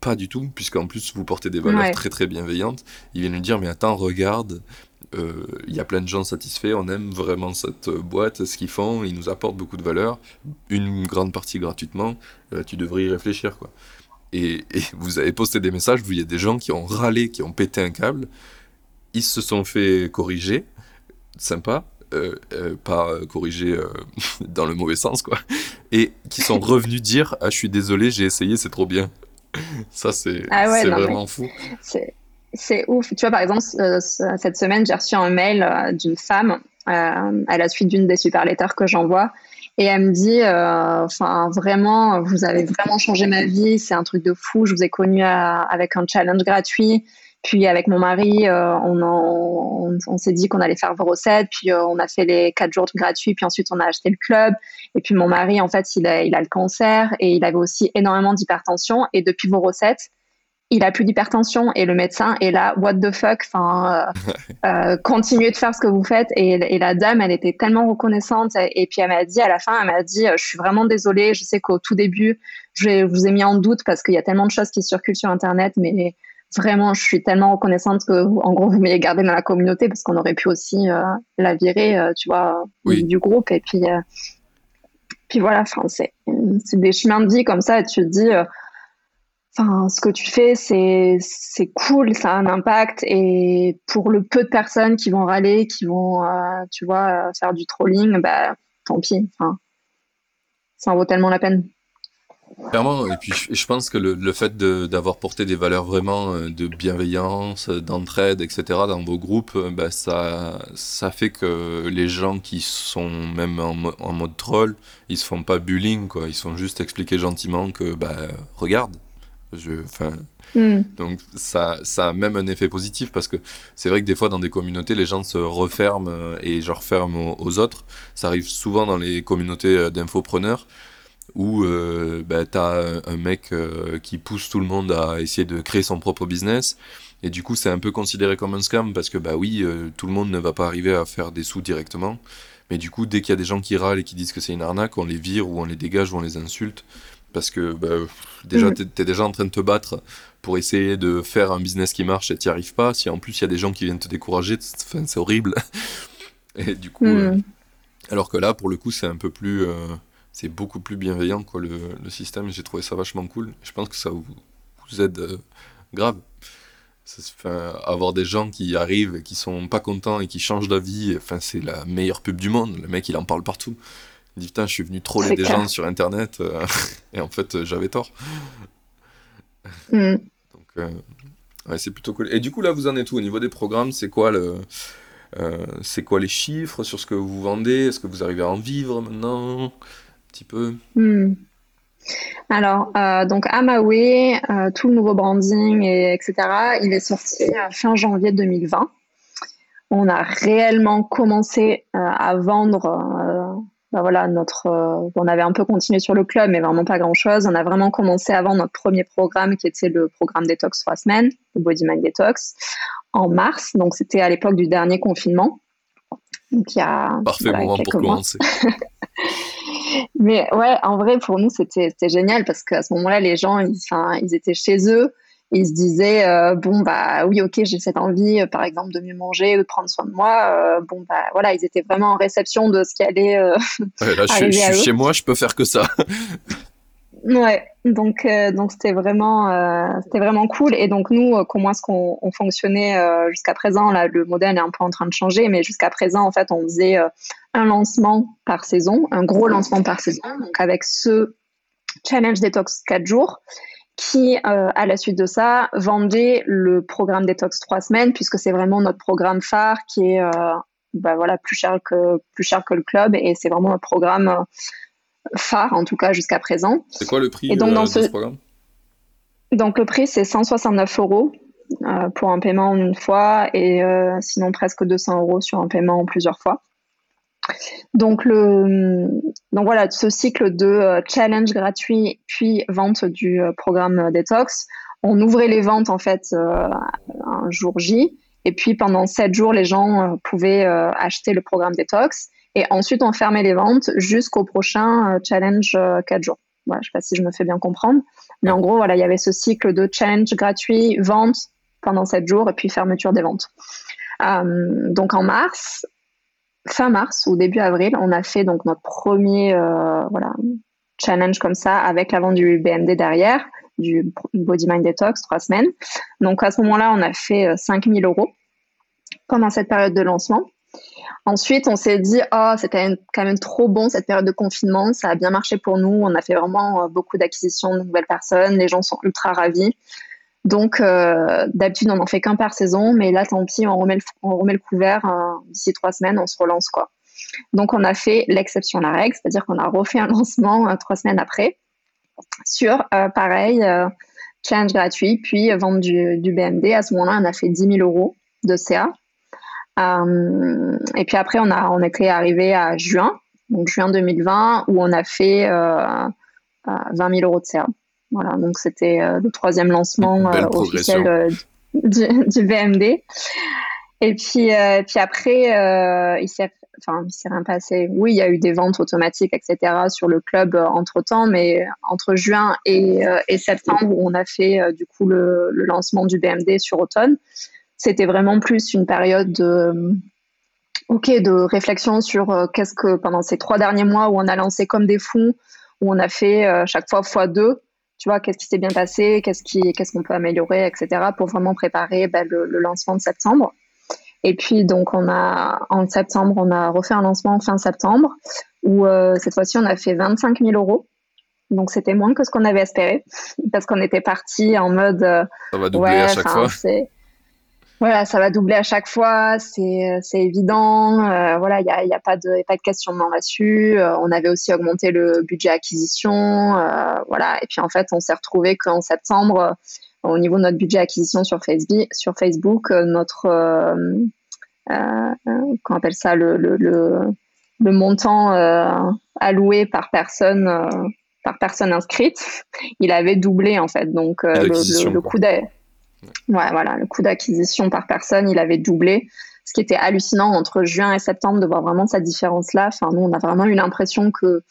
pas du tout, puisqu'en plus vous portez des valeurs très très bienveillantes, ils viennent lui dire mais attends, regarde, il euh, y a plein de gens satisfaits, on aime vraiment cette euh, boîte, ce qu'ils font, ils nous apportent beaucoup de valeur, une grande partie gratuitement, euh, tu devrais y réfléchir. quoi. Et, <laughs> vous avez posté des messages, vous, il y a des gens qui ont râlé, qui ont pété un câble, ils se sont fait corriger, sympa, pas corriger <laughs> dans le mauvais sens, quoi, et qui sont <laughs> revenus dire Ah, je suis désolé, j'ai essayé, c'est trop bien. Ça, c'est ah vraiment fou. C'est ouf. Tu vois, par exemple, euh, cette semaine, j'ai reçu un mail euh, d'une femme euh, à la suite d'une des super letters que j'envoie. Et elle me dit, enfin, vraiment, vous avez vraiment changé ma vie. C'est un truc de fou. Je vous ai connu avec un challenge gratuit. Puis avec mon mari, on, s'est dit qu'on allait faire vos recettes. Puis on a fait les quatre jours gratuits. Puis ensuite, on a acheté le club. Et puis mon mari, en fait, il a, il a le cancer et il avait aussi énormément d'hypertension. Et depuis vos recettes, il a plus d'hypertension et le médecin est là, what the fuck, enfin, <laughs> euh, euh, continuez de faire ce que vous faites. Et, la dame, elle était tellement reconnaissante. Et, puis elle m'a dit, à la fin, elle m'a dit, je suis vraiment désolée. Je sais qu'au tout début, je vous ai mis en doute parce qu'il y a tellement de choses qui circulent sur Internet, mais vraiment, je suis tellement reconnaissante que, en gros, vous m'ayez gardé dans la communauté parce qu'on aurait pu aussi euh, la virer, tu vois, du groupe. Et puis, puis voilà, c'est des chemins de vie comme ça. Et tu te dis Enfin, ce que tu fais, c'est c'est cool, ça a un impact. Et pour le peu de personnes qui vont râler, qui vont, euh, tu vois, faire du trolling, bah tant pis. Enfin, ça en vaut tellement la peine. Clairement, et puis je, pense que le, le fait d'avoir porté des valeurs vraiment euh, de bienveillance, d'entraide, etc. dans vos groupes, euh, bah, ça, ça fait que les gens qui sont même en, en, mode troll, ils se font pas bullying, quoi. Ils sont juste expliqués gentiment que, bah, regarde, je, hmm. Donc ça, ça a même un effet positif parce que c'est vrai que des fois dans des communautés, les gens se referment euh, et je referment aux, autres. Ça arrive souvent dans les communautés euh, d'infopreneurs où euh, bah, tu as un mec qui pousse tout le monde à essayer de créer son propre business. Et du coup, c'est un peu considéré comme un scam parce que, bah oui, tout le monde ne va pas arriver à faire des sous directement. Mais du coup, dès qu'il y a des gens qui râlent et qui disent que c'est une arnaque, on les vire ou on les dégage ou on les insulte parce que bah, déjà, mm. tu es, déjà en train de te battre pour essayer de faire un business qui marche et tu n'y arrives pas. Si en plus il y a des gens qui viennent te décourager, c'est horrible. <laughs> et du coup, mm. euh, alors que là, pour le coup, c'est un peu plus. Euh, c'est beaucoup plus bienveillant quoi, le, le système. J'ai trouvé ça vachement cool. Je pense que ça vous, vous aide euh, grave. avoir des gens qui arrivent et qui sont pas contents et qui changent d'avis, enfin, c'est la meilleure pub du monde. Le mec, il en parle partout. Il dit putain, je suis venu troller des gens sur internet euh, <laughs> et en fait, euh, j'avais tort. Mm. Donc, euh, ouais, c'est plutôt cool. Et du coup, là, vous en êtes où au niveau des programmes? C'est quoi le. c'est quoi les chiffres sur ce que vous vendez? Est-ce que vous arrivez à en vivre maintenant? Un petit peu mm. Alors, donc Amawe, tout le nouveau branding, et, etc., il est sorti fin janvier 2020. On a réellement commencé à vendre bah voilà, notre, euh, on avait un peu continué sur le club, mais vraiment pas grand-chose. On a vraiment commencé avant notre premier programme, qui était le programme Détox 3 semaines, le Body Mind Detox, en mars. Donc, c'était à l'époque du dernier confinement. Donc, il y a Parfait moment pour commencer. <laughs> mais ouais, en vrai, pour nous, c'était génial parce qu'à ce moment-là, les gens, ils, ils étaient chez eux ils se disaient euh, bon bah oui ok j'ai cette envie euh, par exemple de mieux manger ou de prendre soin de moi euh, bon bah voilà ils étaient vraiment en réception de ce qui allait <laughs> là je, suis chez moi je peux faire que ça. <laughs> Ouais donc donc c'était vraiment c'était vraiment cool. Et donc nous comment est-ce qu'on fonctionnait jusqu'à présent? Là le modèle est un peu en train de changer mais jusqu'à présent en fait on faisait un lancement par saison un gros lancement par saison donc avec ce challenge détox 4 jours qui, euh, à la suite de ça, vendait le programme Detox 3 semaines, puisque c'est vraiment notre programme phare qui est euh, bah voilà, plus, cher que, plus cher que le club, et c'est vraiment un programme euh, phare, en tout cas jusqu'à présent. C'est quoi le prix et donc, dans ce... de ce programme? Donc le prix, c'est 169 euros pour un paiement en une fois et sinon presque 200 euros sur un paiement en plusieurs fois. Donc, le, donc voilà, ce cycle de challenge gratuit puis vente du programme Detox, on ouvrait les ventes en fait un jour J et puis pendant sept jours, les gens pouvaient acheter le programme Detox et ensuite on fermait les ventes jusqu'au prochain challenge 4 jours. Je ne sais pas si je me fais bien comprendre. Mais en gros, voilà, il y avait ce cycle de challenge gratuit, vente pendant 7 jours et puis fermeture des ventes. Euh, donc en mars, fin mars ou début avril, on a fait donc notre premier euh, challenge comme ça avec la vente du BMD derrière, du Body Mind Detox, trois semaines. Donc à ce moment-là, on a fait 5000 euh, euros pendant cette période de lancement. Ensuite, on s'est dit, oh, c'était quand même trop bon cette période de confinement, ça a bien marché pour nous, on a fait vraiment euh, beaucoup d'acquisitions de nouvelles personnes, les gens sont ultra ravis. Donc, euh, d'habitude, on n'en fait qu'un par saison, mais là, tant pis, on remet le, couvert euh, d'ici trois semaines, on se relance. quoi. Donc, on a fait l'exception à la règle, c'est-à-dire qu'on a refait un <laughs> lancement trois semaines après sur, pareil, challenge gratuit, puis vente du, du BMD. À ce moment-là, on a fait 10 000 euros de CA. Euh, et puis après, on, a, on était arrivé à juin, donc juin 2020, où on a fait 20 euh, 000 euros de CA. Voilà, donc c'était euh, le troisième lancement officiel du, <laughs> du, BMD. Et puis, puis après, il s'est enfin, il s'est rien passé. Oui, il y a eu des ventes automatiques, etc. sur le club entre temps, mais entre juin et, et septembre, où on a fait du coup le, le, lancement du BMD sur automne c'était vraiment plus une période de, ok, de réflexion sur euh, qu'est-ce que pendant ces trois derniers mois où on a lancé comme des fous, où on a fait euh, chaque fois fois deux, tu vois, qu'est-ce qui s'est bien passé, qu'est-ce qui, qu'est-ce qu'on peut améliorer, etc. pour vraiment préparer ben, le, lancement de septembre. Et puis donc on a en septembre, on a refait un lancement fin septembre où euh, cette fois-ci on a fait 25 000 euros. Donc c'était moins que ce qu'on avait espéré parce qu'on était parti en mode. Ça va doubler à chaque fois. Voilà, ça va doubler à chaque fois, c'est évident. Euh, voilà, il n'y a, y a, pas de, pas de questionnement là-dessus. Euh, on avait aussi augmenté le budget acquisition. Euh, voilà, et puis en fait, on s'est retrouvé qu'en septembre, au niveau de notre budget acquisition sur Facebook, sur Facebook notre, qu'on appelle ça, le, le, le, montant alloué par personne, par personne inscrite, <laughs> il avait doublé en fait. Donc le, le, coût d'aide Ouais, voilà, le coût d'acquisition par personne, il avait doublé. Ce qui était hallucinant entre juin et septembre de voir vraiment cette différence-là. Enfin, nous, on a vraiment eu l'impression que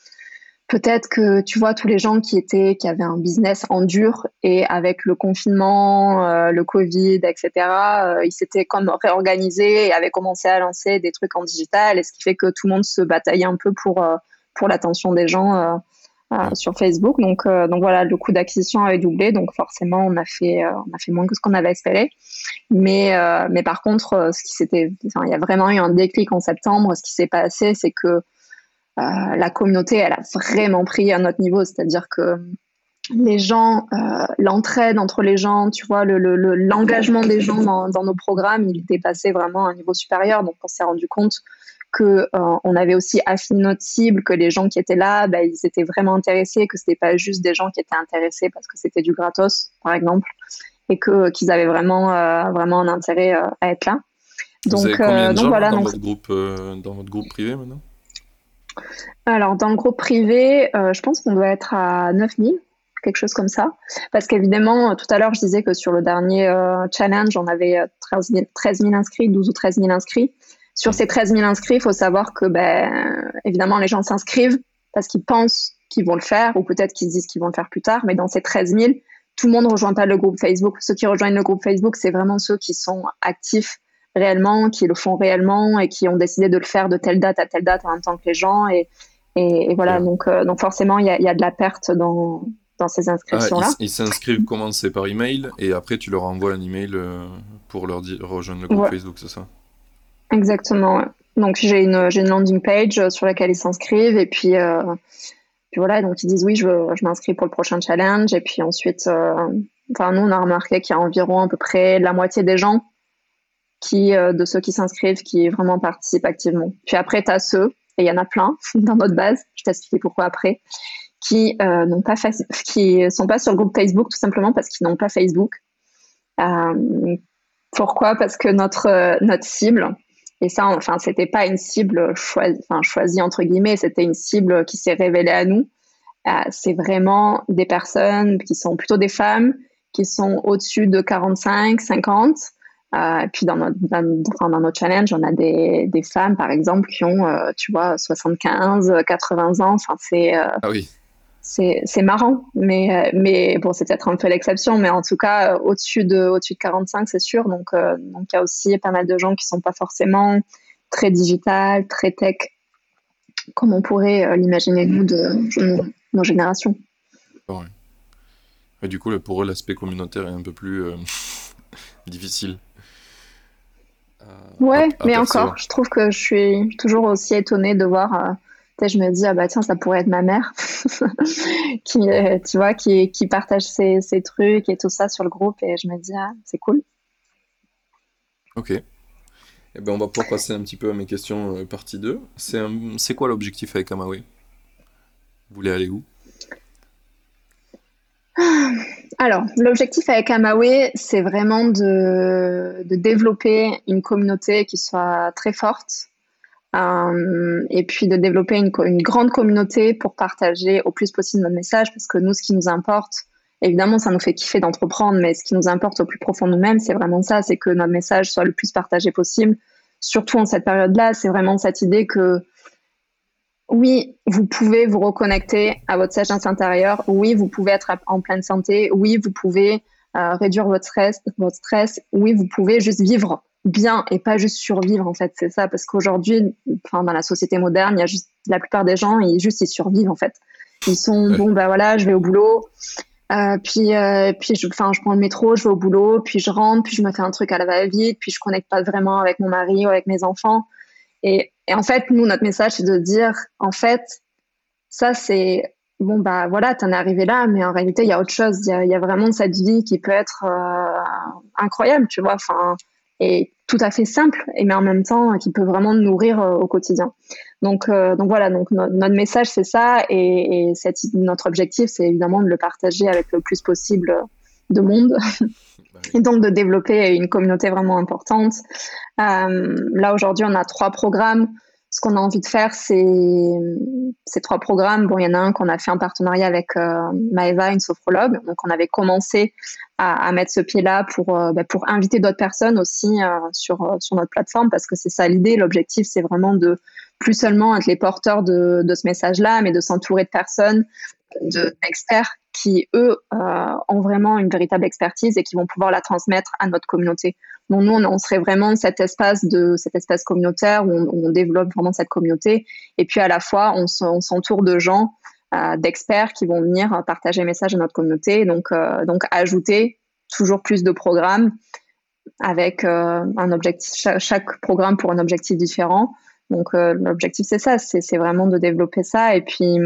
peut-être que, tu vois, tous les gens qui étaient, qui avaient un business en dur et avec le confinement, euh, le Covid, etc., euh, ils s'étaient comme réorganisés et avaient commencé à lancer des trucs en digital. Et ce qui fait que tout le monde se bataillait un peu pour, euh, pour l'attention des gens sur Facebook. Donc, euh, donc voilà, le coût d'acquisition avait doublé, donc forcément on a fait, euh, on a fait moins que ce qu'on avait espéré. Mais, mais par contre, ce qui s'était, il y a vraiment eu un déclic en septembre. Ce qui s'est passé, c'est que la communauté, elle a vraiment pris à notre niveau, c'est-à-dire que les gens, l'entraide entre les gens, tu vois, l'engagement le, des gens dans, dans, nos programmes, il passé vraiment un niveau supérieur. Donc, on s'est rendu compte que euh, on avait aussi affiné notre cible, que les gens qui étaient là, bah, ils étaient vraiment intéressés, que c'était pas juste des gens qui étaient intéressés parce que c'était du gratos, par exemple, et que qu'ils avaient vraiment euh, vraiment un intérêt euh, à être là. Donc, Vous avez combien de gens voilà, dans, votre groupe, dans votre groupe privé maintenant? Alors, dans le groupe privé, je pense qu'on doit être à 9000 quelque chose comme ça. Parce qu'évidemment, tout à l'heure, je disais que sur le dernier challenge, on avait 13 13 000, inscrits, 12 ou 13 000 inscrits. Sur ces 13 000 inscrits, il faut savoir que, ben, évidemment, les gens s'inscrivent parce qu'ils pensent qu'ils vont le faire ou peut-être qu'ils disent qu'ils vont le faire plus tard. Mais dans ces 13 000, tout le monde ne rejoint pas le groupe Facebook. Ceux qui rejoignent le groupe Facebook, c'est vraiment ceux qui sont actifs réellement, qui le font réellement et qui ont décidé de le faire de telle date à telle date en même temps que les gens. Et, et, voilà, donc, euh, donc forcément, il y a, y a, de la perte dans, dans ces inscriptions-là. Ah, ils s'inscrivent comment C'est par email et après tu leur envoies un email euh, pour leur dire rejoindre le groupe Facebook, c'est ça? Exactement. Donc j'ai une, une landing page euh, sur laquelle ils s'inscrivent et puis, euh, puis, voilà, donc ils disent oui, je, je m'inscris pour le prochain challenge et puis ensuite, euh, enfin nous on a remarqué qu'il y a environ à peu près la moitié des gens qui, de ceux qui s'inscrivent qui vraiment participent activement. Puis après, tu as ceux, et il y en a plein <laughs> dans notre base, je t'explique pourquoi après, qui n'ont sont pas sur le groupe Facebook tout simplement parce qu'ils n'ont pas Facebook pourquoi? Parce que notre, notre cible, et ça, enfin, c'était pas une cible choisie, entre guillemets, c'était une cible qui s'est révélée à nous. c'est vraiment des personnes qui sont plutôt des femmes, qui sont au-dessus de 45, 50, euh, puis dans notre, dans, challenge, on a des, des, femmes, par exemple, qui ont, euh, tu vois, 75, 80 ans. Enfin, c'est euh, ah oui. C'est marrant, mais, mais bon, c'est peut-être un peu l'exception, mais en tout cas, au-dessus de, au de 45, c'est sûr. Donc, donc, il y a aussi pas mal de gens qui sont pas forcément très digital, très tech, comme on pourrait l'imaginer, nous, de, nos générations. Ouais. Et du coup, pour eux, l'aspect communautaire est un peu plus <laughs> difficile. Euh, ouais, mais encore, je trouve que je suis toujours aussi étonnée de voir. Euh, je me dis, ah bah tiens, ça pourrait être ma mère <laughs> qui, euh, tu vois, qui, qui partage ses, ses, trucs et tout ça sur le groupe. Et je me dis, ah, c'est cool. Ok. Eh ben, on va pouvoir passer un petit peu à mes questions partie 2. C'est quoi l'objectif avec Amawe Vous voulez aller où? Alors, l'objectif avec Amawe, c'est vraiment de, développer une communauté qui soit très forte euh, et puis de développer une, grande communauté pour partager au plus possible notre message parce que nous, ce qui nous importe, évidemment, ça nous fait kiffer d'entreprendre, mais ce qui nous importe au plus profond de nous-mêmes, c'est vraiment ça, c'est que notre message soit le plus partagé possible. Surtout en cette période-là, c'est vraiment cette idée que oui, vous pouvez vous reconnecter à votre sagesse intérieure. Oui, vous pouvez être en pleine santé. Oui, vous pouvez euh, réduire votre stress, votre stress. Oui, vous pouvez juste vivre bien et pas juste survivre en fait. C'est ça parce qu'aujourd'hui, enfin dans la société moderne, il y a juste la plupart des gens ils juste ils survivent en fait. Ils sont bon bah voilà, je vais au boulot. Euh, puis, euh, puis je, enfin, je prends le métro, je vais au boulot, puis je rentre, puis je me fais un truc à la va-vite, puis je connecte pas vraiment avec mon mari ou avec mes enfants. Et, en fait, nous, notre message, c'est de dire, en fait, ça, c'est bon, bah voilà, t'en es arrivé là, mais en réalité, il y a autre chose. Il y a, vraiment cette vie qui peut être euh, incroyable, tu vois, enfin, et tout à fait simple, et mais en même temps, qui peut vraiment nous nourrir euh, au quotidien. Donc, euh, donc voilà, donc notre message, c'est ça, et, et cette, notre objectif, c'est évidemment de le partager avec le plus possible de monde. <laughs> et donc de développer une communauté vraiment importante. Euh, là aujourd'hui, on a trois programmes. Ce qu'on a envie de faire, c'est ces trois programmes. Bon, il y en a un qu'on a fait en partenariat avec euh, Maeva, une sophrologue. Donc, on avait commencé à, mettre ce pied-là pour, euh, bah, pour inviter d'autres personnes aussi euh, sur, sur notre plateforme, parce que c'est ça l'idée. L'objectif, c'est vraiment de plus seulement être les porteurs de, ce message-là, mais de s'entourer de personnes, d'experts qui, eux, ont vraiment une véritable expertise et qui vont pouvoir la transmettre à notre communauté. Donc, nous, on, serait vraiment cet espace, de, cet espace communautaire où on, développe vraiment cette communauté. Et puis, à la fois, on, s'entoure de gens, euh, d'experts qui vont venir partager les messages à notre communauté. Donc, euh, donc ajouter toujours plus de programmes avec un objectif, chaque, programme pour un objectif différent. Donc, l'objectif, c'est ça, c'est vraiment de développer ça. Et puis,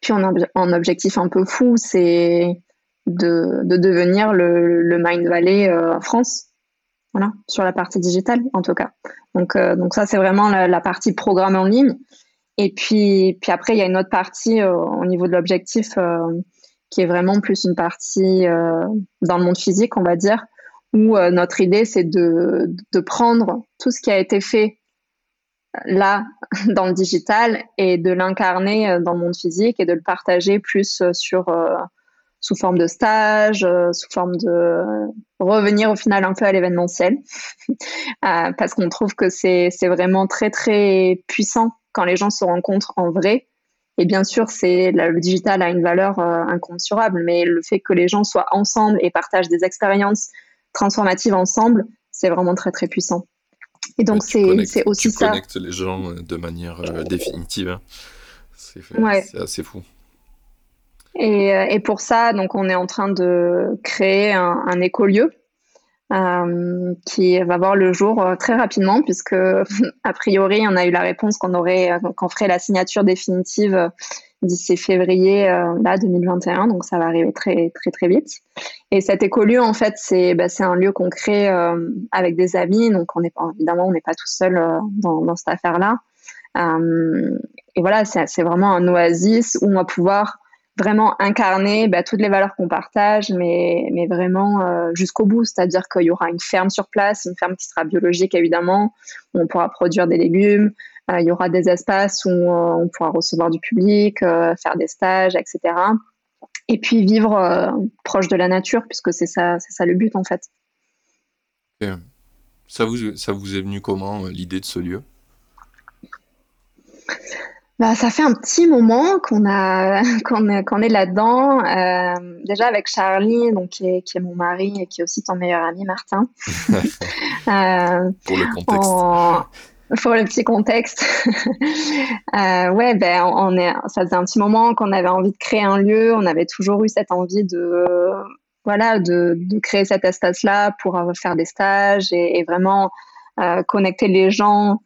puis en, objectif un peu fou, c'est de, devenir le, Mind Valley euh, France. Voilà, sur la partie digitale en tout cas. Donc, euh, donc ça, c'est vraiment la, partie programme en ligne. Et puis, puis après, il y a une autre partie euh, au niveau de l'objectif qui est vraiment plus une partie dans le monde physique, on va dire, où notre idée, c'est de, de prendre tout ce qui a été fait là <laughs> dans le digital et de l'incarner dans le monde physique et de le partager plus sur sous forme de stage, sous forme de revenir au final un peu à l'événementiel, <laughs> parce qu'on trouve que c'est vraiment très très puissant quand les gens se rencontrent en vrai. Et bien sûr, c'est le digital a une valeur incommensurable, mais le fait que les gens soient ensemble et partagent des expériences transformatives ensemble, c'est vraiment très très puissant. Et donc, c'est aussi ça. Tu connectes les gens euh, de manière euh, définitive. Hein. C'est assez fou. Et, euh, et, pour ça, donc, on est en train de créer un, un écolieu euh, qui va voir le jour très rapidement, puisque <laughs> a priori, on a eu la réponse qu'on aurait, qu'on ferait la signature définitive d'ici février euh, là 2021, donc ça va arriver très très très vite. Et cet écolieu en fait c'est bah, c'est un lieu qu'on crée euh, avec des amis, donc on n'est pas évidemment on n'est pas tout seul euh, dans, dans, cette affaire là. et voilà c'est vraiment un oasis où on va pouvoir vraiment incarner bah, toutes les valeurs qu'on partage, mais, mais vraiment euh, jusqu'au bout. C'est-à-dire qu'il y aura une ferme sur place, une ferme qui sera biologique évidemment, où on pourra produire des légumes. Euh, il y aura des espaces où on pourra recevoir du public, faire des stages, etc. Et puis vivre proche de la nature, puisque c'est ça, c'est ça le but en fait. Ça vous, ça vous est venu comment l'idée de ce lieu? Bah, ça fait un petit moment qu'on a <laughs> qu'on est, là-dedans. Euh, déjà avec Charlie, donc qui est, qui est, mon mari et qui est aussi ton meilleur ami Martin. <laughs> euh, pour le contexte. Pour le petit contexte. <laughs> euh, ouais, ben on est. Ça faisait un petit moment qu'on avait envie de créer un lieu. On avait toujours eu cette envie de voilà de, de créer cet espace-là pour faire des stages et, et vraiment euh, connecter les gens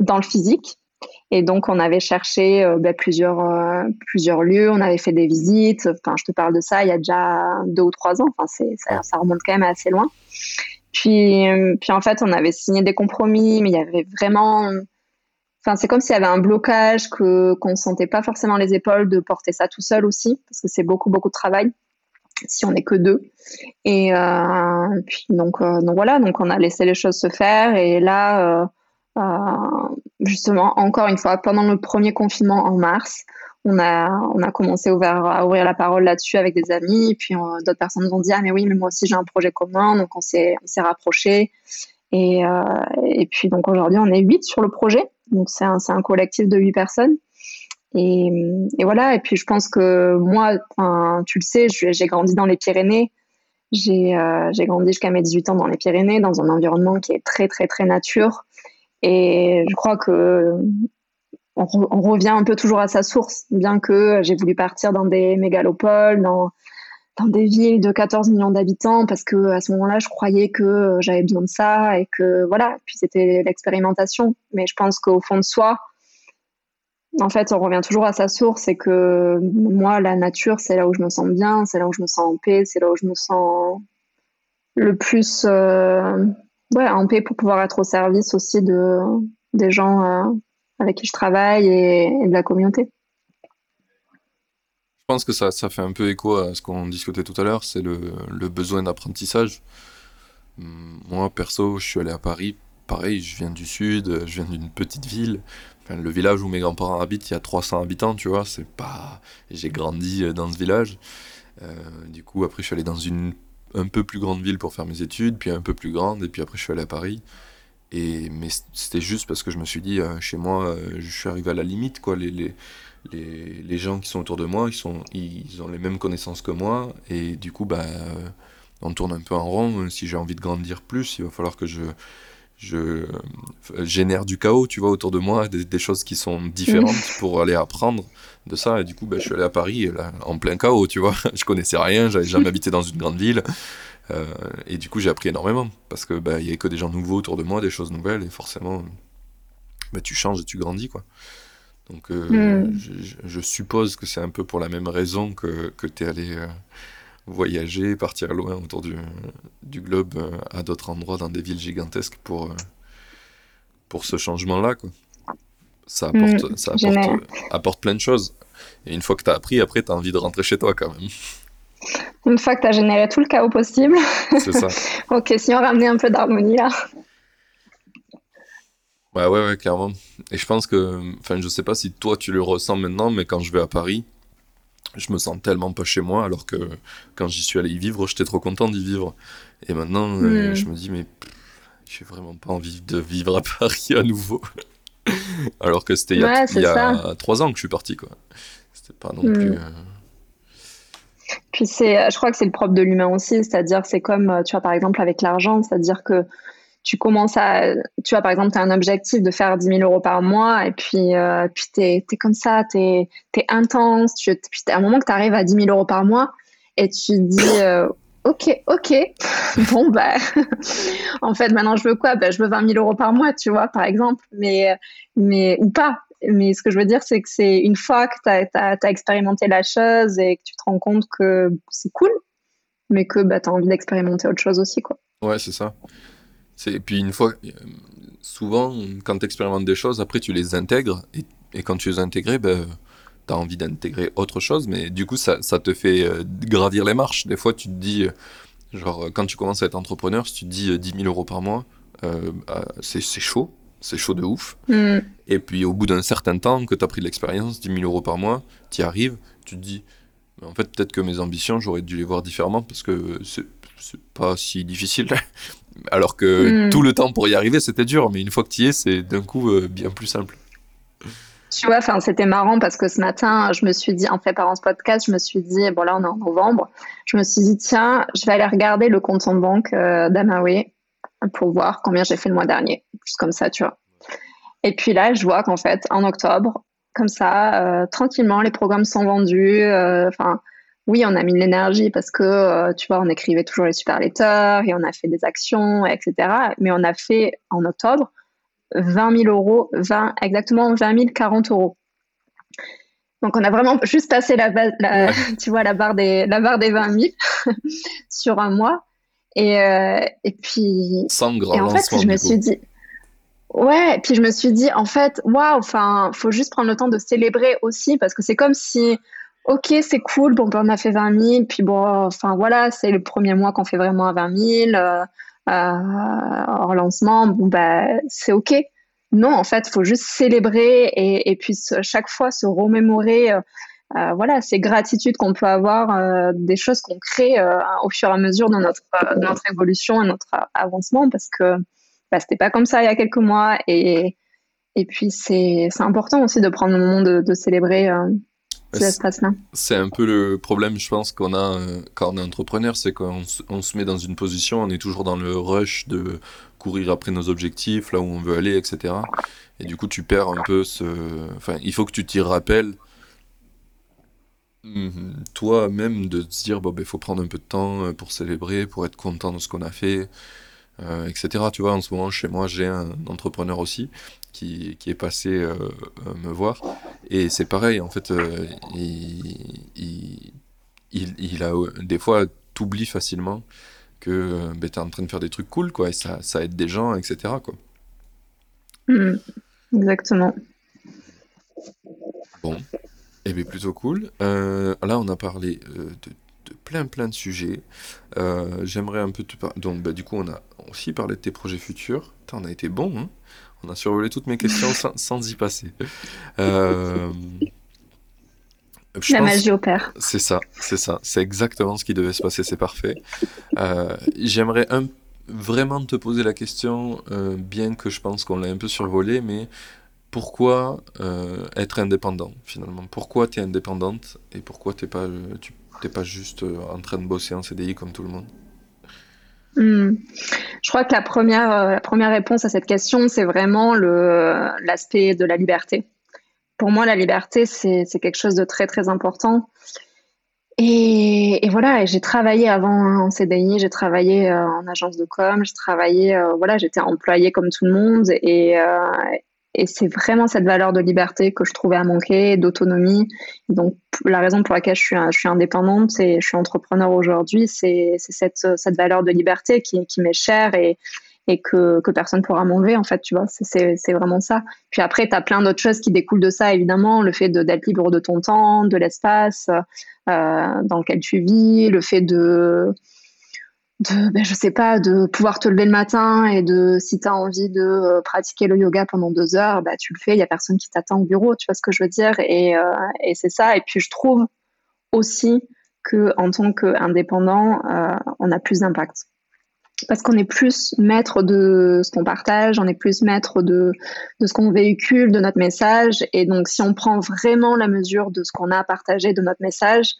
dans le physique. Et donc, on avait cherché euh, ben, plusieurs, euh, plusieurs lieux, on avait fait des visites. Enfin, je te parle de ça il y a déjà deux ou trois ans. Enfin, ça, ça, remonte quand même assez loin. Puis, euh, puis, en fait, on avait signé des compromis, mais il y avait vraiment. Enfin, c'est comme s'il y avait un blocage, que, qu'on ne sentait pas forcément les épaules de porter ça tout seul aussi, parce que c'est beaucoup, beaucoup de travail si on n'est que deux. Et puis donc, donc voilà, donc on a laissé les choses se faire. Et là, justement, encore une fois, pendant le premier confinement en mars, on a, on a commencé à ouvrir la parole là-dessus avec des amis. Puis d'autres personnes nous ont dit Ah, mais oui, mais moi aussi j'ai un projet commun. Donc on s'est rapprochés. Et, euh, et puis donc aujourd'hui, on est huit sur le projet. Donc c'est un, un, collectif de huit personnes. Et, et, voilà. Et puis je pense que moi, tu le sais, j'ai grandi dans les Pyrénées. J'ai euh, grandi jusqu'à mes 18 ans dans les Pyrénées, dans un environnement qui est très, très, très nature. Et je crois que on, revient un peu toujours à sa source, bien que j'ai voulu partir dans des mégalopoles, dans, dans des villes de 14 millions d'habitants, parce que à ce moment-là, je croyais que j'avais besoin de ça et que voilà. Puis c'était l'expérimentation. Mais je pense qu'au fond de soi, en fait, on revient toujours à sa source et que moi, la nature, c'est là où je me sens bien, c'est là où je me sens en paix, c'est là où je me sens le plus euh, ouais, en paix pour pouvoir être au service aussi de, des gens euh, avec qui je travaille et, de la communauté. Je pense que ça, ça fait un peu écho à ce qu'on discutait tout à l'heure, c'est le, le, besoin d'apprentissage. Hum, moi, perso, je suis allé à Paris, pareil, je viens du sud, je viens d'une petite ville. Le village où mes grands-parents habitent, il y a 300 habitants, tu vois, c'est pas... J'ai grandi dans ce village. Euh, du coup, après, je suis allé dans une un peu plus grande ville pour faire mes études, puis un peu plus grande, et puis après je suis allé à Paris. Et, mais c'était juste parce que je me suis dit, euh, chez moi, euh, je suis arrivé à la limite, quoi. Les, les, les, les, gens qui sont autour de moi, ils, sont, ils ont les mêmes connaissances que moi, et du coup, bah, on tourne un peu en rond. Si j'ai envie de grandir plus, il va falloir que je, je génère du chaos, tu vois, autour de moi, des, choses qui sont différentes pour aller apprendre de ça. Et du coup, ben, je suis allé à Paris, là, en plein chaos, tu vois. <laughs> je connaissais rien, j'avais jamais habité dans une grande ville. Euh, et du coup, j'ai appris énormément parce que ben, il y avait que des gens nouveaux autour de moi, des choses nouvelles, et forcément, ben, tu changes et tu grandis, quoi. Donc, euh, hmm. je, suppose que c'est un peu pour la même raison que, que tu es allé euh, voyager, partir loin autour du, du globe, à d'autres endroits, dans des villes gigantesques pour, pour ce changement-là, quoi ça apporte, mm, ça apporte, apporte, plein de choses. Et une fois que tu as appris, après, tu as envie de rentrer chez toi quand même. <laughs> Une fois que tu as généré tout le chaos possible. C'est ça. <laughs> ok, si on ramenait un peu d'harmonie là. Ouais, ouais, ouais, clairement. Et je pense que, enfin, je sais pas si toi tu le ressens maintenant, mais quand je vais à Paris, je me sens tellement pas chez moi, alors que quand j'y suis allé y vivre, j'étais trop content d'y vivre. Et maintenant, euh, mm. je me dis, mais j'ai vraiment pas envie de vivre à Paris à nouveau. <laughs> Alors que c'était il y a, trois ans que je suis parti, quoi. C'était pas non hmm. plus. Euh, Puis c'est, je crois que c'est le propre de l'humain aussi, c'est-à-dire c'est comme, euh, tu vois, par exemple avec l'argent, c'est-à-dire que tu commences à, tu vois, par exemple, tu as un objectif de faire 10 000 euros par mois, et puis, euh, puis tu es, comme ça, tu es, intense, tu, puis à un moment que tu arrives à 10 000 euros par mois, et tu dis, ok, ok, <laughs> bon, bah, <laughs> en fait, maintenant, je veux quoi? Bah, Je veux 20 000 euros par mois, tu vois, par exemple, mais, mais ou pas. Mais ce que je veux dire, c'est que c'est une fois que tu as, expérimenté la chose et que tu te rends compte que c'est cool, mais que bah, tu as envie d'expérimenter autre chose aussi, quoi. Ouais, c'est ça. Et puis, une fois, souvent, quand tu expérimentes des choses, après, tu les intègres, et, et quand tu les intègres, ben as envie d'intégrer autre chose, mais du coup, ça, ça, te fait gravir les marches. Des fois, tu te dis, genre, quand tu commences à être entrepreneur, si tu te dis 10 000 euros par mois, bah, c'est chaud, c'est chaud de ouf. Mm. Et puis, au bout d'un certain temps, que tu as pris de l'expérience, 10 000 euros par mois, tu y arrives, tu te dis, en fait, peut-être que mes ambitions, j'aurais dû les voir différemment parce que c'est pas si difficile. <laughs> Alors que hmm. tout le temps pour y arriver, c'était dur, mais une fois que tu y es, c'est d'un coup euh, bien plus simple. Tu vois, c'était marrant parce que ce matin, je me suis dit, en préparant ce podcast, je me suis dit, bon là on est en novembre, je me suis dit, tiens, je vais aller regarder le compte en banque euh, d'Amawe pour voir combien j'ai fait le mois dernier. Juste comme ça, tu vois. Et puis là, je vois qu'en fait, en octobre, comme ça, euh, tranquillement, les programmes sont vendus. Euh, enfin, oui, on a mis de l'énergie parce que, euh, tu vois, on écrivait toujours les super letters et on a fait des actions, etc. Mais on a fait en octobre 20 000 euros, 20, exactement 20 000, 40 euros. Donc, on a vraiment juste passé la, <laughs> tu vois, la barre des, la barre des 20 000 <laughs> sur un mois. Et, et puis. Sans grand et en fait, je me suis dit. Ouais, puis je me suis dit, en fait, waouh, enfin, faut juste prendre le temps de célébrer aussi, parce que c'est comme si, ok, c'est cool, bon, ben, on a fait 20 000, puis bon, enfin, voilà, c'est le premier mois qu'on fait vraiment à 20 000, euh, euh, hors lancement, bon, ben, c'est ok. Non, en fait, faut juste célébrer et, puis chaque fois se remémorer, euh, euh voilà, ces gratitudes qu'on peut avoir des choses qu'on crée au fur et à mesure de notre, évolution et notre avancement, parce que bah, c'était pas comme ça il y a quelques mois. Et, et puis, c'est important aussi de prendre le moment de, célébrer. C'est un peu le problème, je pense, qu'on a euh, quand on est entrepreneur, c'est qu'on on se met dans une position, on est toujours dans le rush de courir après nos objectifs, là où on veut aller, etc. Et du coup, tu perds un peu ce. Enfin, il faut que tu t'y rappelles mhm, toi-même de te dire, bon, il ben, faut prendre un peu de temps euh, pour célébrer, pour être content de ce qu'on a fait. Euh, etc. Tu vois, en ce moment, chez moi, j'ai un entrepreneur aussi qui, qui est passé euh, euh, me voir. Et c'est pareil, en fait, il, il, il, a des fois, t'oublies facilement que ben, tu es en train de faire des trucs cool, quoi, et ça, ça aide des gens, etc. Quoi. Mmh, exactement. Bon, et eh bien plutôt cool. là, on a parlé de de plein plein de sujets. Euh, j'aimerais un peu te parler. Donc, bah, du coup, on a aussi parlé de tes projets futurs. on a été bon, hein on a survolé toutes mes questions <laughs> sans, y passer. Euh, La magie opère. C'est ça, c'est ça. C'est exactement ce qui devait se passer, c'est parfait. Euh, j'aimerais un... vraiment te poser la question, bien que je pense qu'on l'a un peu survolé, mais pourquoi être indépendant finalement? Pourquoi tu es indépendante et pourquoi t'es pas, tu T'es pas juste euh, en train de bosser en CDI comme tout le monde? Hmm. Je crois que la première, euh, la première réponse à cette question, c'est vraiment l'aspect de la liberté. Pour moi, la liberté, c'est quelque chose de très, très important. Et, voilà, j'ai travaillé avant en CDI, j'ai travaillé euh, en agence de com, j'ai travaillé, voilà, j'étais employée comme tout le monde. Et c'est vraiment cette valeur de liberté que je trouvais à manquer, d'autonomie. Donc, la raison pour laquelle je suis, je suis indépendante et je suis entrepreneur aujourd'hui, c'est cette, cette valeur de liberté qui, m'est chère et, et que, que personne ne pourra m'enlever, en fait, tu vois. C'est vraiment ça. Puis après, tu as plein d'autres choses qui découlent de ça, évidemment. Le fait d'être libre de ton temps, de l'espace euh, dans lequel tu vis, le fait de de, ben, je sais pas, de pouvoir te lever le matin et de, si tu as envie de euh, pratiquer le yoga pendant deux heures, bah, tu le fais, il y a personne qui t'attend au bureau, tu vois ce que je veux dire, et, euh, c'est ça. Et puis je trouve aussi que en tant qu'indépendant, euh, on a plus d'impact. Parce qu'on est plus maître de ce qu'on partage, on est plus maître de, de ce qu'on véhicule, de notre message. Et donc, si on prend vraiment la mesure de ce qu'on a partagé de notre message,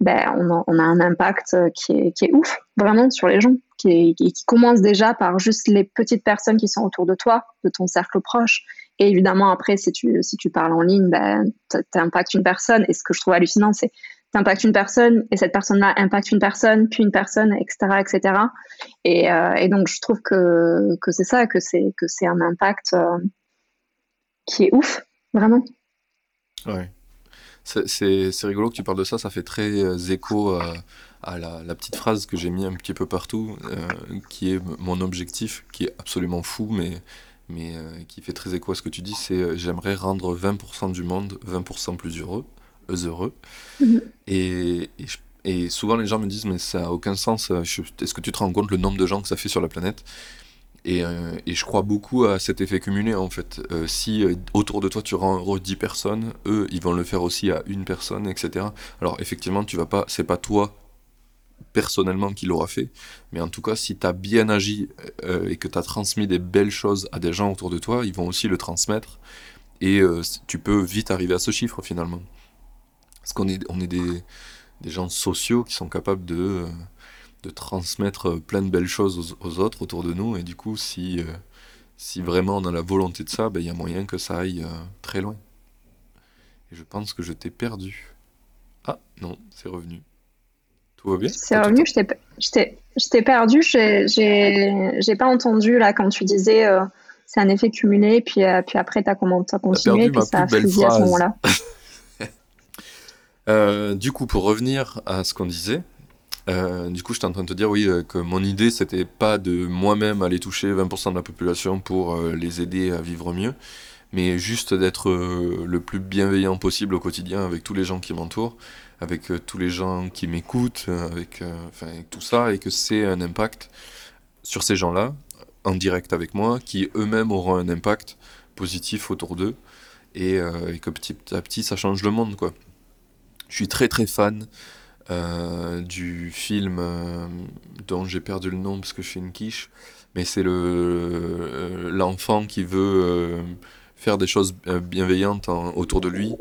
ben, on, a, un impact euh, qui est, qui est, ouf, vraiment, sur les gens, qui, qui, commence déjà par juste les petites personnes qui sont autour de toi, de ton cercle proche. Et évidemment, après, si tu, si tu parles en ligne, ben, tu impactes une personne. Et ce que je trouve hallucinant, c'est tu impactes une personne et cette personne-là impacte une personne, puis une personne, etc. etc. Et, euh, et donc, je trouve que, que c'est ça, que c'est, que c'est un impact euh, qui est ouf, vraiment. C'est rigolo que tu parles de ça, ça fait très euh, écho à, la, petite phrase que j'ai mis un petit peu partout, euh, qui est mon objectif, qui est absolument fou, mais, mais euh, qui fait très écho à ce que tu dis, c'est j'aimerais rendre 20% du monde 20% plus heureux. heureux. Mhm. Et, et, souvent les gens me disent mais ça a aucun sens. Est-ce que tu te rends compte le nombre de gens que ça fait sur la planète? Et, et, je crois beaucoup à cet effet cumulé en fait. si autour de toi tu rends heureux 10 personnes, eux ils vont le faire aussi à une personne, etc. Alors effectivement tu vas pas, c'est pas toi personnellement qui l'aura fait, mais en tout cas, si tu as bien agi euh, et que tu as transmis des belles choses à des gens autour de toi, ils vont aussi le transmettre et euh, tu peux vite arriver à ce chiffre finalement. Parce qu'on est, des, gens sociaux qui sont capables de, euh, de transmettre plein de belles choses aux, autres autour de nous, et du coup, si, si vraiment on a la volonté de ça, ben, il y a moyen que ça aille très loin. Et je pense que je t'ai perdu. Ah non, c'est revenu. Tout va bien? C'est revenu, je t'ai perdu, j'ai pas entendu là quand tu disais euh, c'est un effet cumulé, puis, euh, puis après tu as, continué, puis ça a fusillé à ce moment-là. <laughs> Euh, du coup, pour revenir à ce qu'on disait, du coup, j'étais en train de te dire, oui, que mon idée, c'était pas de moi-même aller toucher 20% de la population pour les aider à vivre mieux, mais juste d'être le plus bienveillant possible au quotidien avec tous les gens qui m'entourent avec euh, tous les gens qui m'écoutent, euh, avec, euh, tout ça, et que c'est un impact sur ces gens-là, en direct avec moi, qui eux-mêmes auront un impact positif autour d'eux, et, que petit à petit ça change le monde. Je suis très très fan du film dont j'ai perdu le nom parce que je fais une quiche, mais c'est le l'enfant qui veut faire des choses bienveillantes autour de lui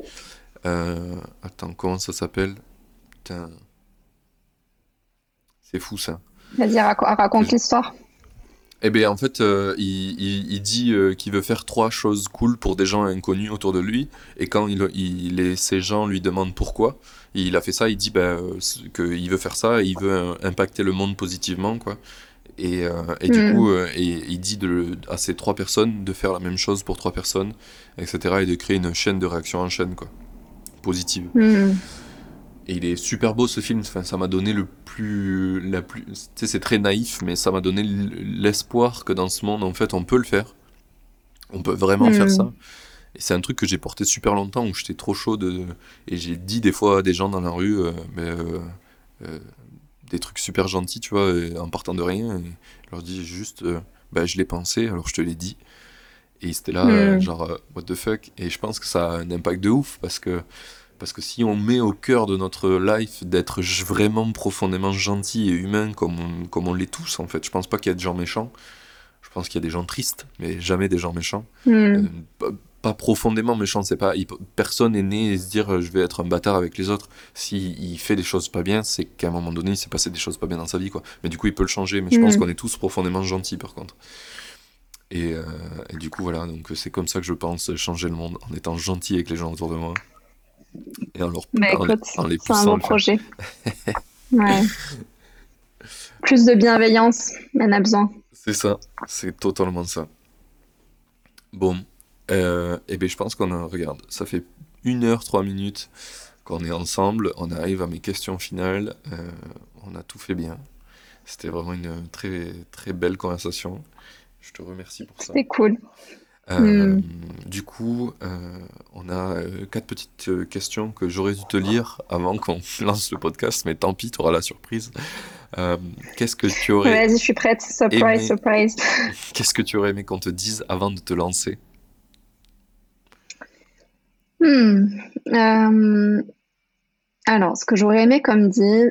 euh, attends, comment ça s'appelle? Putain. C'est fou ça. Vas-y, raconte l'histoire. Eh bien, en fait, euh, il, dit euh, qu'il veut faire trois choses cool pour des gens inconnus autour de lui. Et quand il, il, ces gens lui demandent pourquoi, il a fait ça, il dit ben, qu'il veut faire ça il veut impacter le monde positivement. quoi. Et, et du hmm. coup, et, il dit de, à ces trois personnes de faire la même chose pour trois personnes, etc. Et de créer une chaîne de réaction en chaîne. quoi positive. Hmm. Et il est super beau ce film. Enfin, ça m'a donné le plus, la plus. Tu sais, c'est très naïf, mais ça m'a donné l'espoir que dans ce monde, en fait, on peut le faire. On peut vraiment faire hmm. ça. Et c'est un truc que j'ai porté super longtemps où j'étais trop chaud de... et j'ai dit des fois à des gens dans la rue, euh, mais, euh, euh, des trucs super gentils, tu vois, en partant de rien. Et je leur dis juste, bah, je l'ai pensé, alors je te l'ai dit. Et c'était là, hmm. genre, what the fuck. Et je pense que ça a un impact de ouf parce que parce que si on met au cœur de notre life d'être vraiment profondément gentil et humain comme on, comme on l'est tous, en fait, je pense pas qu'il y a des gens méchants. Je pense qu'il y a des gens tristes, mais jamais des gens méchants. Hmm. Euh, pas, profondément méchants, c'est pas. personne est né et se dire euh, je vais être un bâtard avec les autres. S'il il fait des choses pas bien, c'est qu'à un moment donné, il s'est passé des choses pas bien dans sa vie, quoi. Mais du coup, il peut le changer. Mais je pense hmm. qu'on est tous profondément gentils, par contre. Et, euh, et, du coup, voilà, donc c'est comme ça que je pense changer le monde, en étant gentil avec les gens autour de moi. Et en, leur, bah, C'est un bon projet. <laughs> ouais. Plus de bienveillance, on a besoin. C'est ça, c'est totalement ça. Bon, euh, et eh bien je pense qu'on a, regarde, ça fait une heure, trois minutes qu'on est ensemble, on arrive à mes questions finales, euh, on a tout fait bien. C'était vraiment une très très belle conversation. Je te remercie pour ça. C'était cool. Euh, hmm. Du coup, euh, on a quatre petites questions que j'aurais dû te lire avant qu'on <laughs> lance le podcast, mais tant pis, tu auras la surprise. Qu'est-ce que tu aurais. Vas-y, je suis prête. Surprise, surprise. <laughs> Qu'est-ce que tu aurais aimé qu'on te dise avant de te lancer? Hmm. Alors, ce que j'aurais aimé comme dit,